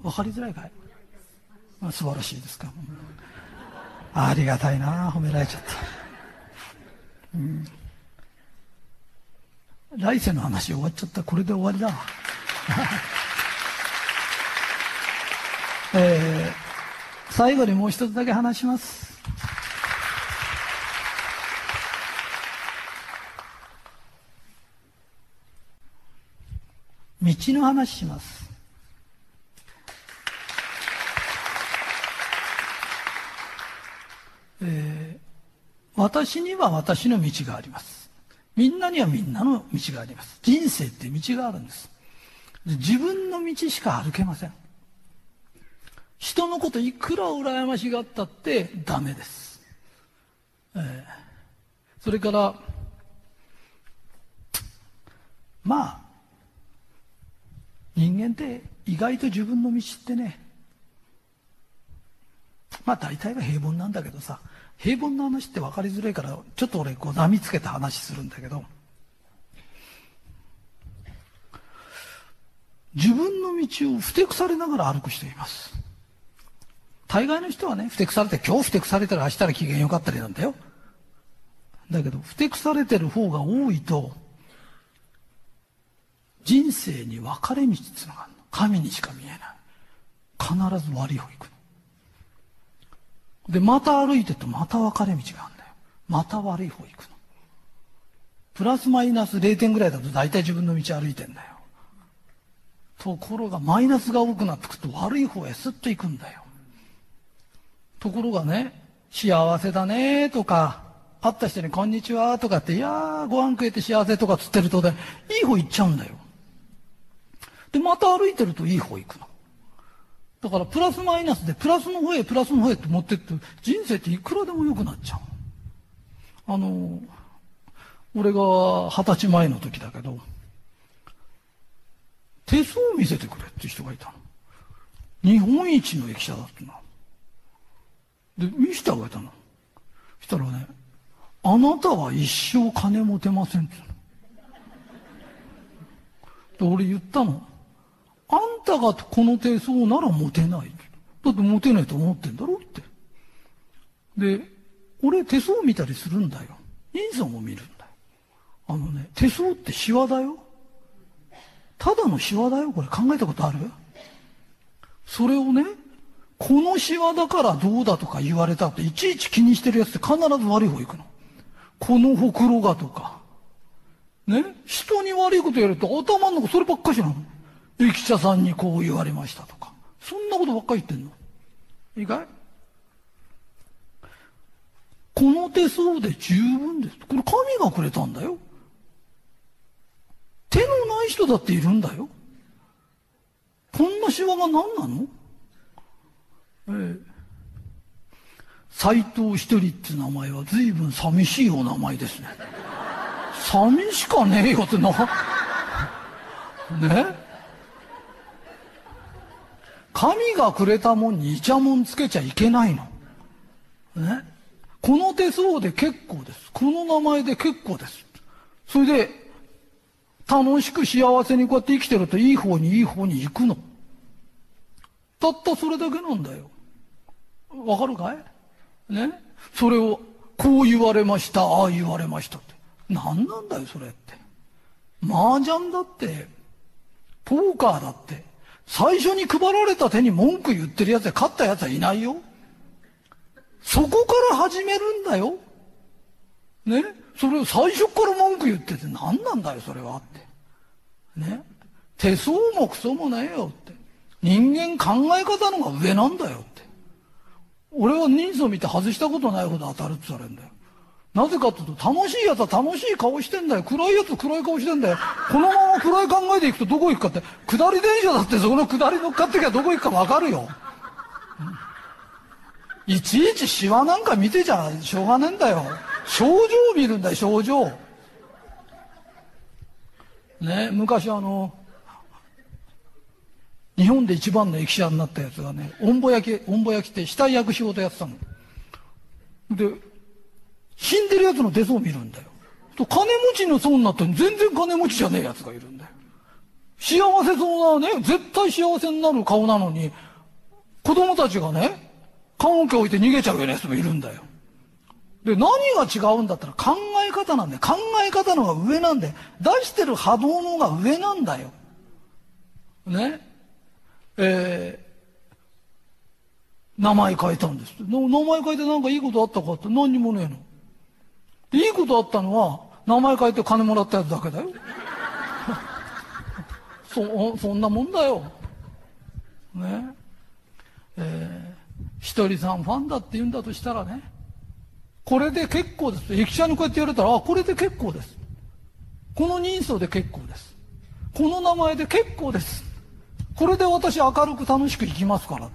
わかりづらいかい、ま、素晴らしいですか。ありがたいな褒められちゃった。うん、来世の話終わっちゃった。これで終わりだ。えー、最後にもう一つだけ話します。道の話します。私には私の道があります。みんなにはみんなの道があります。人生って道があるんです。自分の道しか歩けません。人のこといくら羨ましがったってダメです。えー、それから、まあ、人間って意外と自分の道ってね、まあ大体は平凡なんだけどさ、平凡な話って分かりづらいから、ちょっと俺こう波つけた話するんだけど、自分の道をふてくされながら歩く人います。大概の人はね、ふてくされて、今日ふてくされてる明日ら機嫌良かったりなんだよ。だけど、ふてくされてる方が多いと、人生に分かれ道つながるの。神にしか見えない。必ず悪い方行くの。で、また歩いてるとまた分かれ道があるんだよ。また悪い方行くの。プラスマイナス0点ぐらいだと大体自分の道歩いてんだよ。ところがマイナスが多くなってくると悪い方へスッと行くんだよ。ところがね、幸せだねとか、会った人にこんにちはとかって、いやーご飯食えて幸せとかつってるとね、いい方行っちゃうんだよ。で、また歩いてるといい方行くの。だからプラスマイナスでプラスの方へプラスの方へって持ってって人生っていくらでも良くなっちゃう。あの、俺が二十歳前の時だけど、手相を見せてくれって人がいたの。日本一の駅舎だったな。で、見せてあげたの。したらね、あなたは一生金持てませんってで、俺言ったの。あんたがこの手相ならモテない。だってモテないと思ってんだろって。で、俺手相見たりするんだよ。人相も見るんだよ。あのね、手相ってシワだよ。ただのシワだよ。これ考えたことある？それをね、このシワだからどうだとか言われたって、いちいち気にしてるやつって必ず悪い方行くの。このほくろがとか。ね？人に悪いことやると頭の中そればっかしなの。駅舎さんにこう言われましたとか。そんなことばっかり言ってんの？いいかいこの手相で十分です。これ神がくれたんだよ。手のない人だっているんだよ。こんなシワが何なの？ええ。斎藤一人って名前は随分寂しいお名前ですね。寂しかねえよってな。ね？神がくれたもんにイチャモンつけちゃいけないの。ね。この手相で結構です。この名前で結構です。それで、楽しく幸せにこうやって生きてるといい方にいい方に行くの。たったそれだけなんだよ。わかるかい？ね？それを、こう言われました、ああ言われましたって。何なんだよ、それって。麻雀だって、ポーカーだって、最初に配られた手に文句言ってる奴で勝った奴はいないよ。そこから始めるんだよ。ね？それを最初から文句言ってて何なんだよ、それはって。ね？手相もクソもねえよって。人間考え方のが上なんだよって。俺は人相見て外したことないほど当たるって言われるんだよ。なぜかっていうと、楽しい奴は楽しい顔してんだよ。暗い奴は暗い顔してんだよ。このまま暗い考えでいくとどこ行くかって、下り電車だってその下り乗っかってきゃどこ行くかわかるよ。いちいちシワなんか見てちゃしょうがねえんだよ。症状を見るんだよ、症状。ね、昔あの、日本で一番の駅舎になったやつがね、おんぼ焼き、おんぼ焼きって死体焼く仕事やってたの。で、死んでるやつの手相を見るんだよ。と金持ちの層になったら全然金持ちじゃねえやつがいるんだよ。幸せそうなね、絶対幸せになる顔なのに、子供たちがね、棺桶置いて逃げちゃうようなやつもいるんだよ。で、何が違うんだったら考え方なんだよ。考え方の方が上なんだよ。出してる波動の方が上なんだよ。ね？えー、名前変えたんです名前変えてなんかいいことあったかって何にもねえの。いいことあったのは、名前変えて金もらったやつだけだよ。そ、そんなもんだよ。ね。えー、ひとりさんファンだって言うんだとしたらね、これで結構です。駅舎にこうやって言われたら、あ、これで結構です。この人相で結構です。この名前で結構です。これで私明るく楽しく生きますから。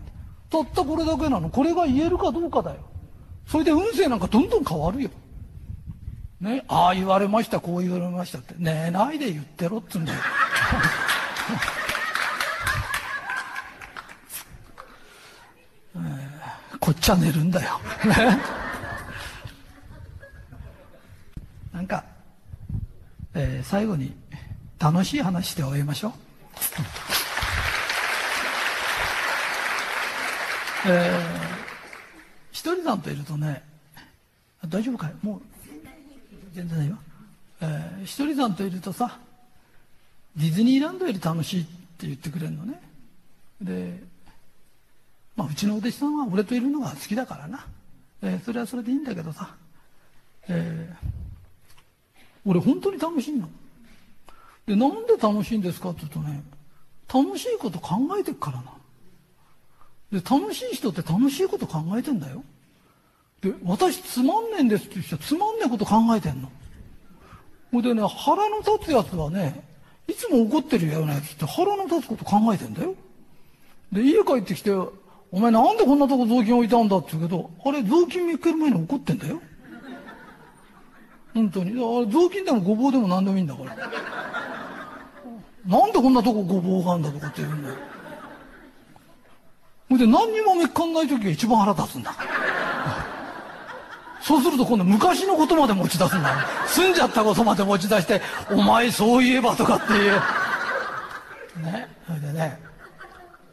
たったこれだけなの。これが言えるかどうかだよ。それで運勢なんかどんどん変わるよ。ね、ああ言われました、こう言われましたって。寝ないで言ってろっつうんだよ。こっちは寝るんだよ。なんか、えー、最後に楽しい話して終えましょう。えー、ひとりさんといるとね、大丈夫かい？もう、全然ないよ。えー、ひとりさんといるとさ、ディズニーランドより楽しいって言ってくれるのね。で、まあ、うちのお弟子さんは俺といるのが好きだからな。えー、それはそれでいいんだけどさ、えー、俺本当に楽しいの。で、なんで楽しいんですかって言うとね、楽しいこと考えてるからな。で、楽しい人って楽しいこと考えてんだよ。で、私つまんねえんですって言う人つまんねえこと考えてんの。ほいでね、腹の立つやつはね、いつも怒ってるようなやつって腹の立つこと考えてんだよ。で、家帰ってきて、お前なんでこんなとこ雑巾置いたんだって言うけど、あれ雑巾見つける前に怒ってんだよ。本当に。あれ雑巾でもごぼうでも何でもいいんだから。なんでこんなとこごぼうがあるんだとかって言うんだよ。ほいで何にもめっかんない時が一番腹立つんだから。そうすると今度昔のことまで持ち出すんだ。住んじゃったことまで持ち出して、お前そういえばとかっていう。ね？それでね、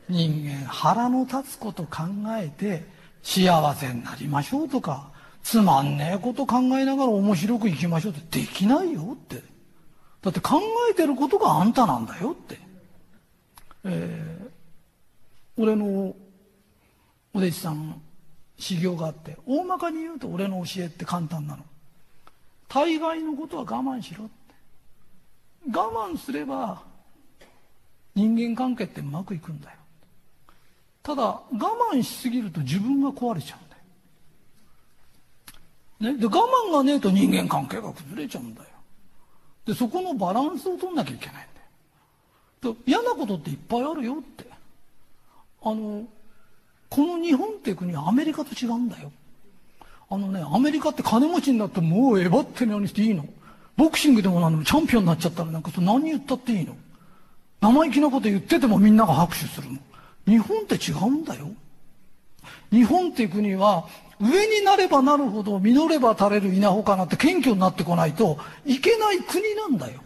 人間腹の立つこと考えて幸せになりましょうとか、つまんねえこと考えながら面白く生きましょうってできないよって。だって考えてることがあんたなんだよって。えー、俺のお弟子さん修行があって、大まかに言うと俺の教えって簡単なの。大概のことは我慢しろって。我慢すれば人間関係ってうまくいくんだよ。ただ我慢しすぎると自分が壊れちゃうんだよ。ね、で我慢がねえと人間関係が崩れちゃうんだよ。でそこのバランスを取んなきゃいけないんだよ。嫌なことっていっぱいあるよって。あのこの日本っていう国はアメリカと違うんだよ。あのね、アメリカって金持ちになってもうえばって何していいのボクシングでも何でもチャンピオンになっちゃったらなんか何言ったっていいの生意気なこと言っててもみんなが拍手するの。日本って違うんだよ。日本っていう国は上になればなるほど実れば垂れる稲穂かなって謙虚になってこないといけない国なんだよ。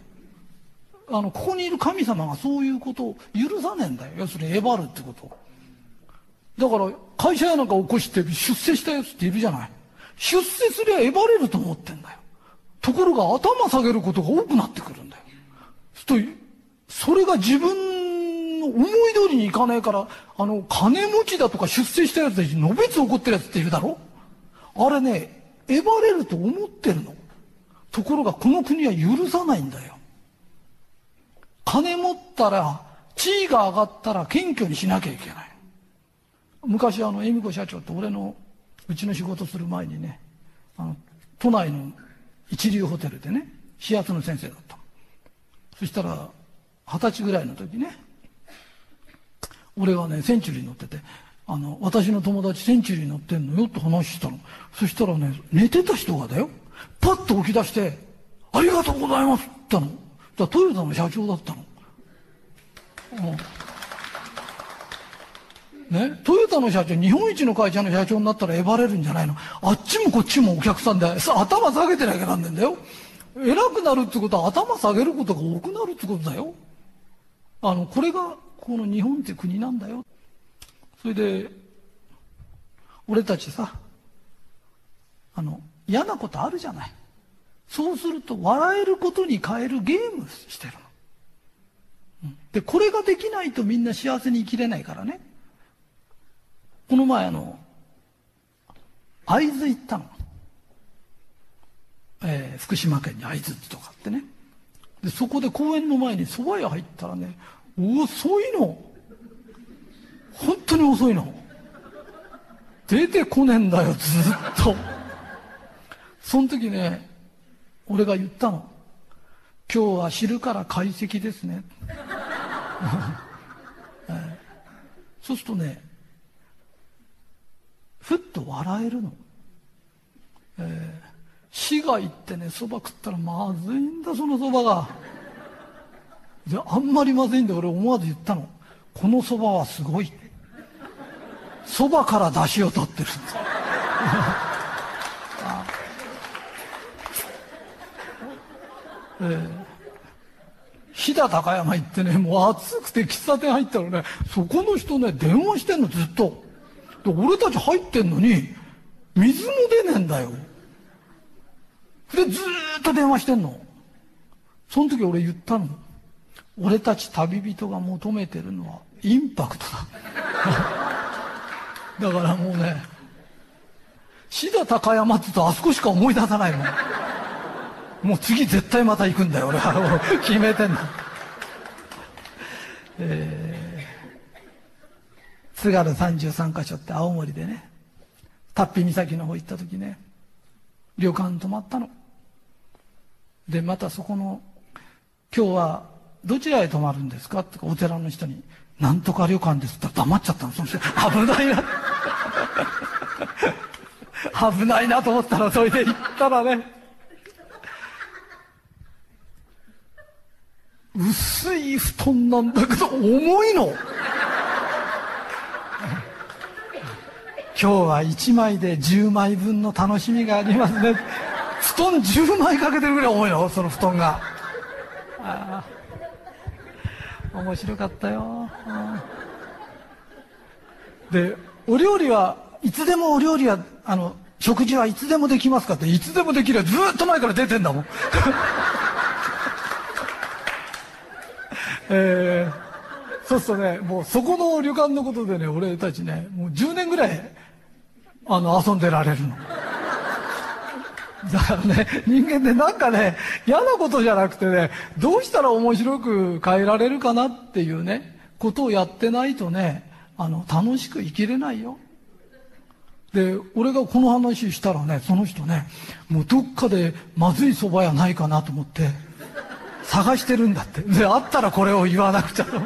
あの、ここにいる神様がそういうことを許さねえんだよ。要するにえばるってこと。だから会社やなんか起こして出世したやつっているじゃない。出世すりゃえばれると思ってんだよ。ところが頭下げることが多くなってくるんだよ。とそれが自分の思い通りにいかないから、あの、金持ちだとか出世したやつでのべつ怒ってるやつっているだろあれね、えばれると思ってるの。ところがこの国は許さないんだよ。金持ったら、地位が上がったら謙虚にしなきゃいけない。昔あの恵美子社長って俺のうちの仕事する前にねあの都内の一流ホテルでね視圧の先生だったそしたら二十歳ぐらいの時ね俺はねセンチュリーに乗っててあの、私の友達センチュリーに乗ってんのよって話したの。そしたらね、寝てた人がだよ、パッと起き出して、ありがとうございますって言ったの。だトヨタの社長だったの。うん、ね、トヨタの社長、日本一の会社の社長になったらえばれるんじゃないの？あっちもこっちもお客さんで、頭下げてなきゃなんねんだよ。偉くなるってことは頭下げることが多くなるってことだよ。あの、これが、この日本って国なんだよ。それで、俺たちさ、あの、嫌なことあるじゃない。そうすると、笑えることに変えるゲームしてるの。で、これができないとみんな幸せに生きれないからね。この前あの、会津行ったの。えー、福島県に会津とかってね。で、そこで公園の前に蕎麦屋入ったらね、遅いの。本当に遅いの。出てこねえんだよ、ずっと。その時ね、俺が言ったの。今日は昼から解析ですね。えー、そうするとね、ふっと笑えるの。えー、市が行ってね、蕎麦食ったらまずいんだ、その蕎麦が。で、あんまりまずいんで俺思わず言ったの。この蕎麦はすごい。そばから出汁を取ってるんです。えー、飛騨高山行ってね、もう暑くて喫茶店入ったらね、そこの人ね、電話してんの、ずっと。俺たち入ってんのに、水も出ねえんだよ。で、ずーっと電話してんの。その時俺言ったの。俺たち旅人が求めてるのは、インパクトだ。だからもうね、志田高山って言うとあそこしか思い出さないもん。もう次絶対また行くんだよ、俺は。決めてんだ。えー、津軽33カ所って青森でね、達比岬の方行った時ね、旅館泊まったの。で、またそこの、今日はどちらへ泊まるんですかってお寺の人に、なんとか旅館ですって黙っちゃったの。その人、危ないな。危ないなと思ったら、それで行ったらね、薄い布団なんだけど、重いの。今日は1枚で10枚分の楽しみがありますね。布団10枚かけてるぐらい重いの、その布団が。あ面白かったよ。で、お料理はいつでもお料理は、あの、食事はいつでもできますかって、いつでもできるずっと前から出てんだもん。えー、そうするとね、もうそこの旅館のことでね、俺たちね、もう10年ぐらい、あの、遊んでられるの。だからね、人間ってなんかね、嫌なことじゃなくてね、どうしたら面白く変えられるかなっていうね、ことをやってないとね、あの、楽しく生きれないよ。で、俺がこの話したらね、その人ね、もうどっかでまずい蕎麦屋ないかなと思って、探してるんだって。で、あったらこれを言わなくちゃと。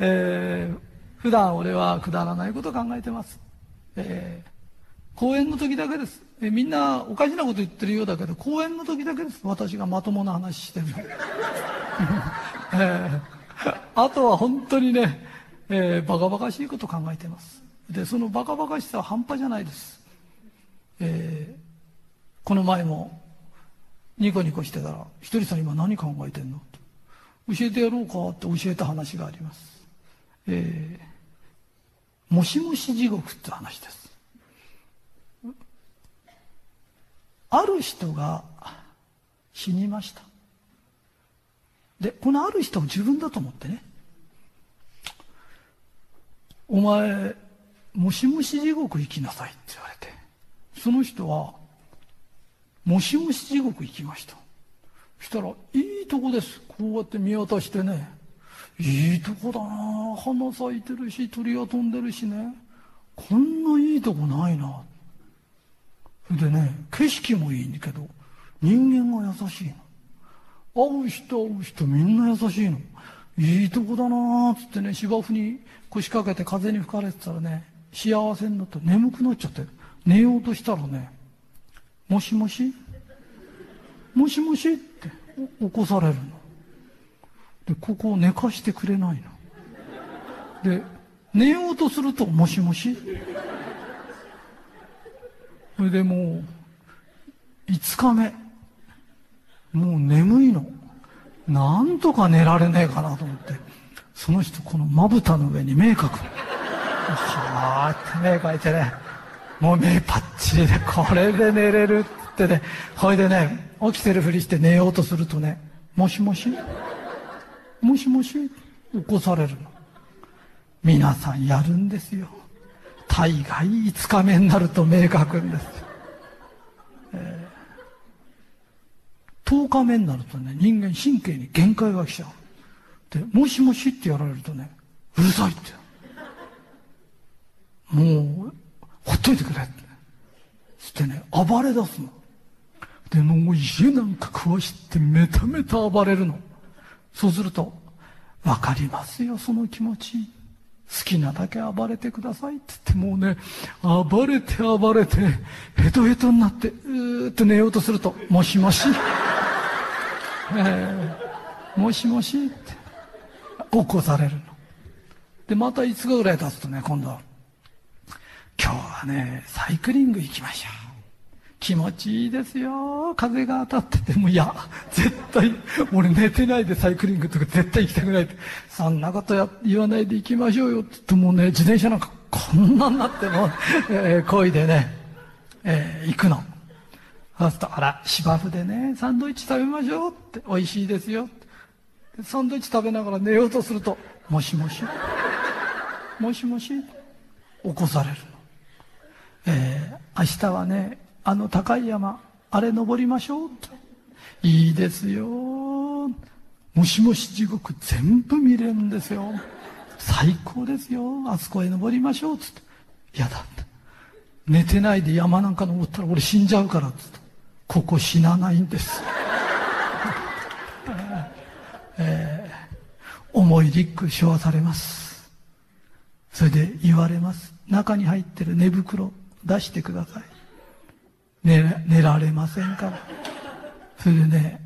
えー、普段俺はくだらないこと考えてます。えー講演の時だけです。えみんなおかしなこと言ってるようだけど、講演の時だけです。私がまともな話してる。えー、あとは本当にね、えー、バカバカしいこと考えてます。で、そのバカバカしさは半端じゃないです。えー、この前も、ニコニコしてたら、ひとりさん今何考えてんの？教えてやろうかって教えた話があります。えー、もしもし地獄って話です。ある人が死にました。で、このある人を自分だと思ってね、お前、もしもし地獄行きなさいって言われて、その人は、もしもし地獄行きました。したら、いいとこです。こうやって見渡してね、いいとこだな花咲いてるし、鳥が飛んでるしね、こんないいとこないなそれ。でね、景色もいいんだけど、人間が優しいの。会う人会う人みんな優しいの。いいとこだなっつってね、芝生に腰掛けて風に吹かれてたらね、幸せになって眠くなっちゃって、寝ようとしたらね、もしもし？もしもし？って起こされるの。で、ここを寝かしてくれないの。で、寝ようとすると、もしもしそれでもう、5日目。もう眠いの。なんとか寝られねえかなと思って。その人、このまぶたの上に目描く。はーって目描いてね。もう目パッチリで、これで寝れるってね。ほいでね、起きてるふりして寝ようとするとね、もしもしもしもし起こされるの。皆さんやるんですよ。大概5日目になると目描くんです。えー、10日目になるとね、人間神経に限界が来ちゃう。で、もしもしってやられるとね、うるさいって。もう、ほっといてくれって。つってね、暴れ出すの。で、もう家なんか壊してめためた暴れるの。そうすると、わかりますよ、その気持ち。好きなだけ暴れてくださいって言ってもうね、暴れて暴れて、ヘトヘトになって、うーって寝ようとすると、もしもし、えー、もしもしって、起こされるの。で、また5日ぐらい経つとね、今度、今日はね、サイクリング行きましょう。気持ちいいですよ。風が当たってても、いや、絶対、俺寝てないでサイクリングとか絶対行きたくないって。そんなことや言わないで行きましょうよって言ってもうね、自転車なんかこんなになっても、えー、恋でね、えー、行くの。そうすると、あら、芝生でね、サンドイッチ食べましょうって、美味しいですよ。サンドイッチ食べながら寝ようとすると、もしもし、もしもし、起こされるの。えー、明日はね、あの高い山、あれ登りましょういいですよ。もしもし地獄全部見れるんですよ。最高ですよ。あそこへ登りましょう。つって。嫌だ。寝てないで山なんか登ったら俺死んじゃうから。つって。ここ死なないんです。えー、重いリック背負わされます。それで言われます。中に入ってる寝袋出してください。寝寝られませんか？ら。それでね、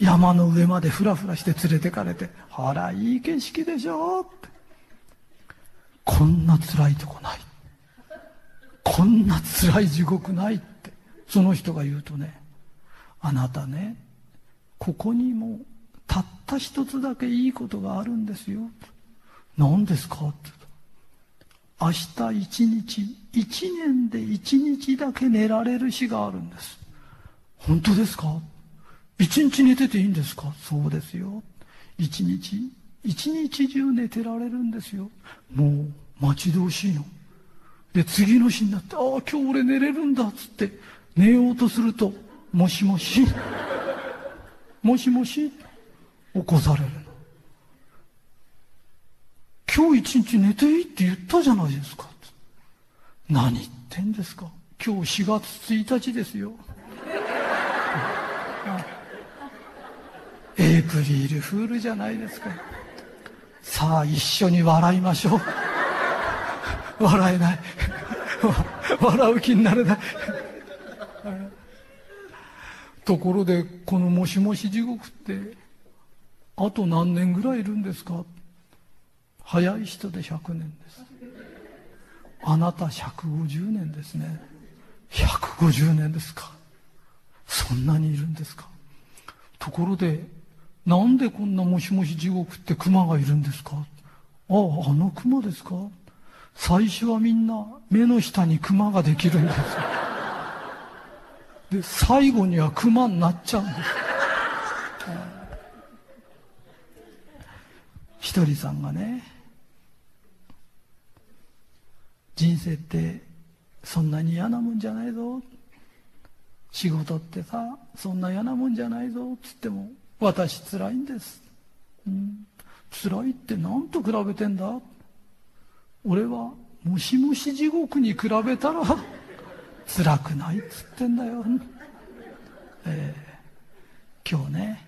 山の上までふらふらして連れてかれて、ほら、いい景色でしょ？って。こんな辛いとこない。こんな辛い地獄ないって、その人が言うとね、あなたね、ここにもたった一つだけいいことがあるんですよ。何ですか？って明日一日、一年で一日だけ寝られる日があるんです。本当ですか？一日寝てていいんですか？そうですよ。一日、一日中寝てられるんですよ。もう待ち遠しいの。で、次の日になって、ああ、今日俺寝れるんだっつって、寝ようとすると、もしもし、もしもし、起こされるの。今日一日寝ていいって言ったじゃないですか。何言ってんですか今日4月1日ですよ。エイプリルフールじゃないですか。さあ一緒に笑いましょう。笑えない。笑う気になれない。ところで、このもしもし地獄って、あと何年ぐらいいるんですか早い人で100年です。あなた150年ですね。150年ですか。そんなにいるんですか。ところで、なんでこんなもしもし地獄って熊がいるんですかああ、あの熊ですか最初はみんな目の下に熊ができるんです。で、最後には熊になっちゃうんです。ひとりさんがね、人生ってそんなに嫌なもんじゃないぞ。仕事ってさ、そんな嫌なもんじゃないぞっ。つっても、私辛いんです。うん、辛いって何と比べてんだ俺は、もしもし地獄に比べたら、辛くないっつってんだよ。えー、今日ね、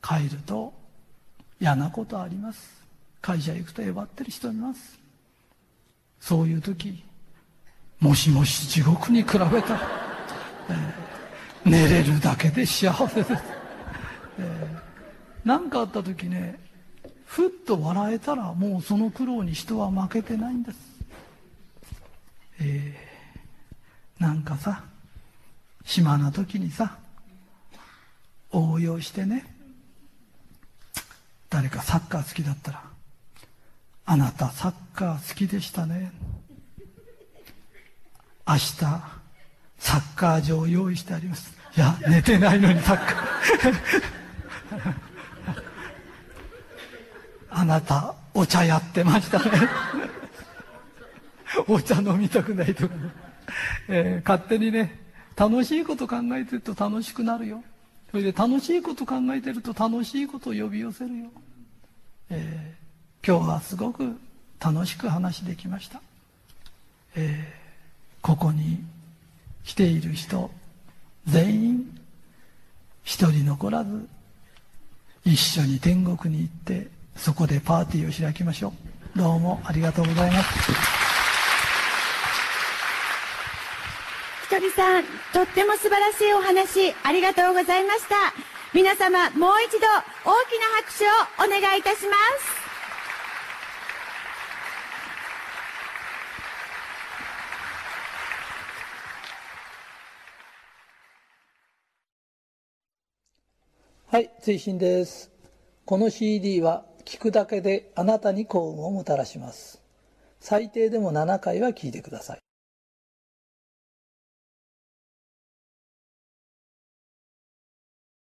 帰ると、嫌なことあります会社行くとえばってる人いますそういう時もしもし地獄に比べたら、えー、寝れるだけで幸せです、えー、かあった時ねふっと笑えたらもうその苦労に人は負けてないんです。えー、なんかさ暇な時にさ応用してね誰かサッカー好きだったらあなたサッカー好きでしたね。明日サッカー場を用意してあります。いや寝てないのにサッカー。あなたお茶やってましたね。お茶飲みたくないとかね、えー、勝手にね楽しいこと考えてると楽しくなるよ。それで楽しいこと考えてると楽しいことを呼び寄せるよ、えー、今日はすごく楽しく話できました、えーここに来ている人全員一人残らず一緒に天国に行ってそこでパーティーを開きましょう。どうもありがとうございます。ひとりさんとっても素晴らしいお話ありがとうございました。皆様もう一度大きな拍手をお願いいたします。はい、追伸です。この CD は聞くだけであなたに幸運をもたらします。最低でも7回は聞いてください。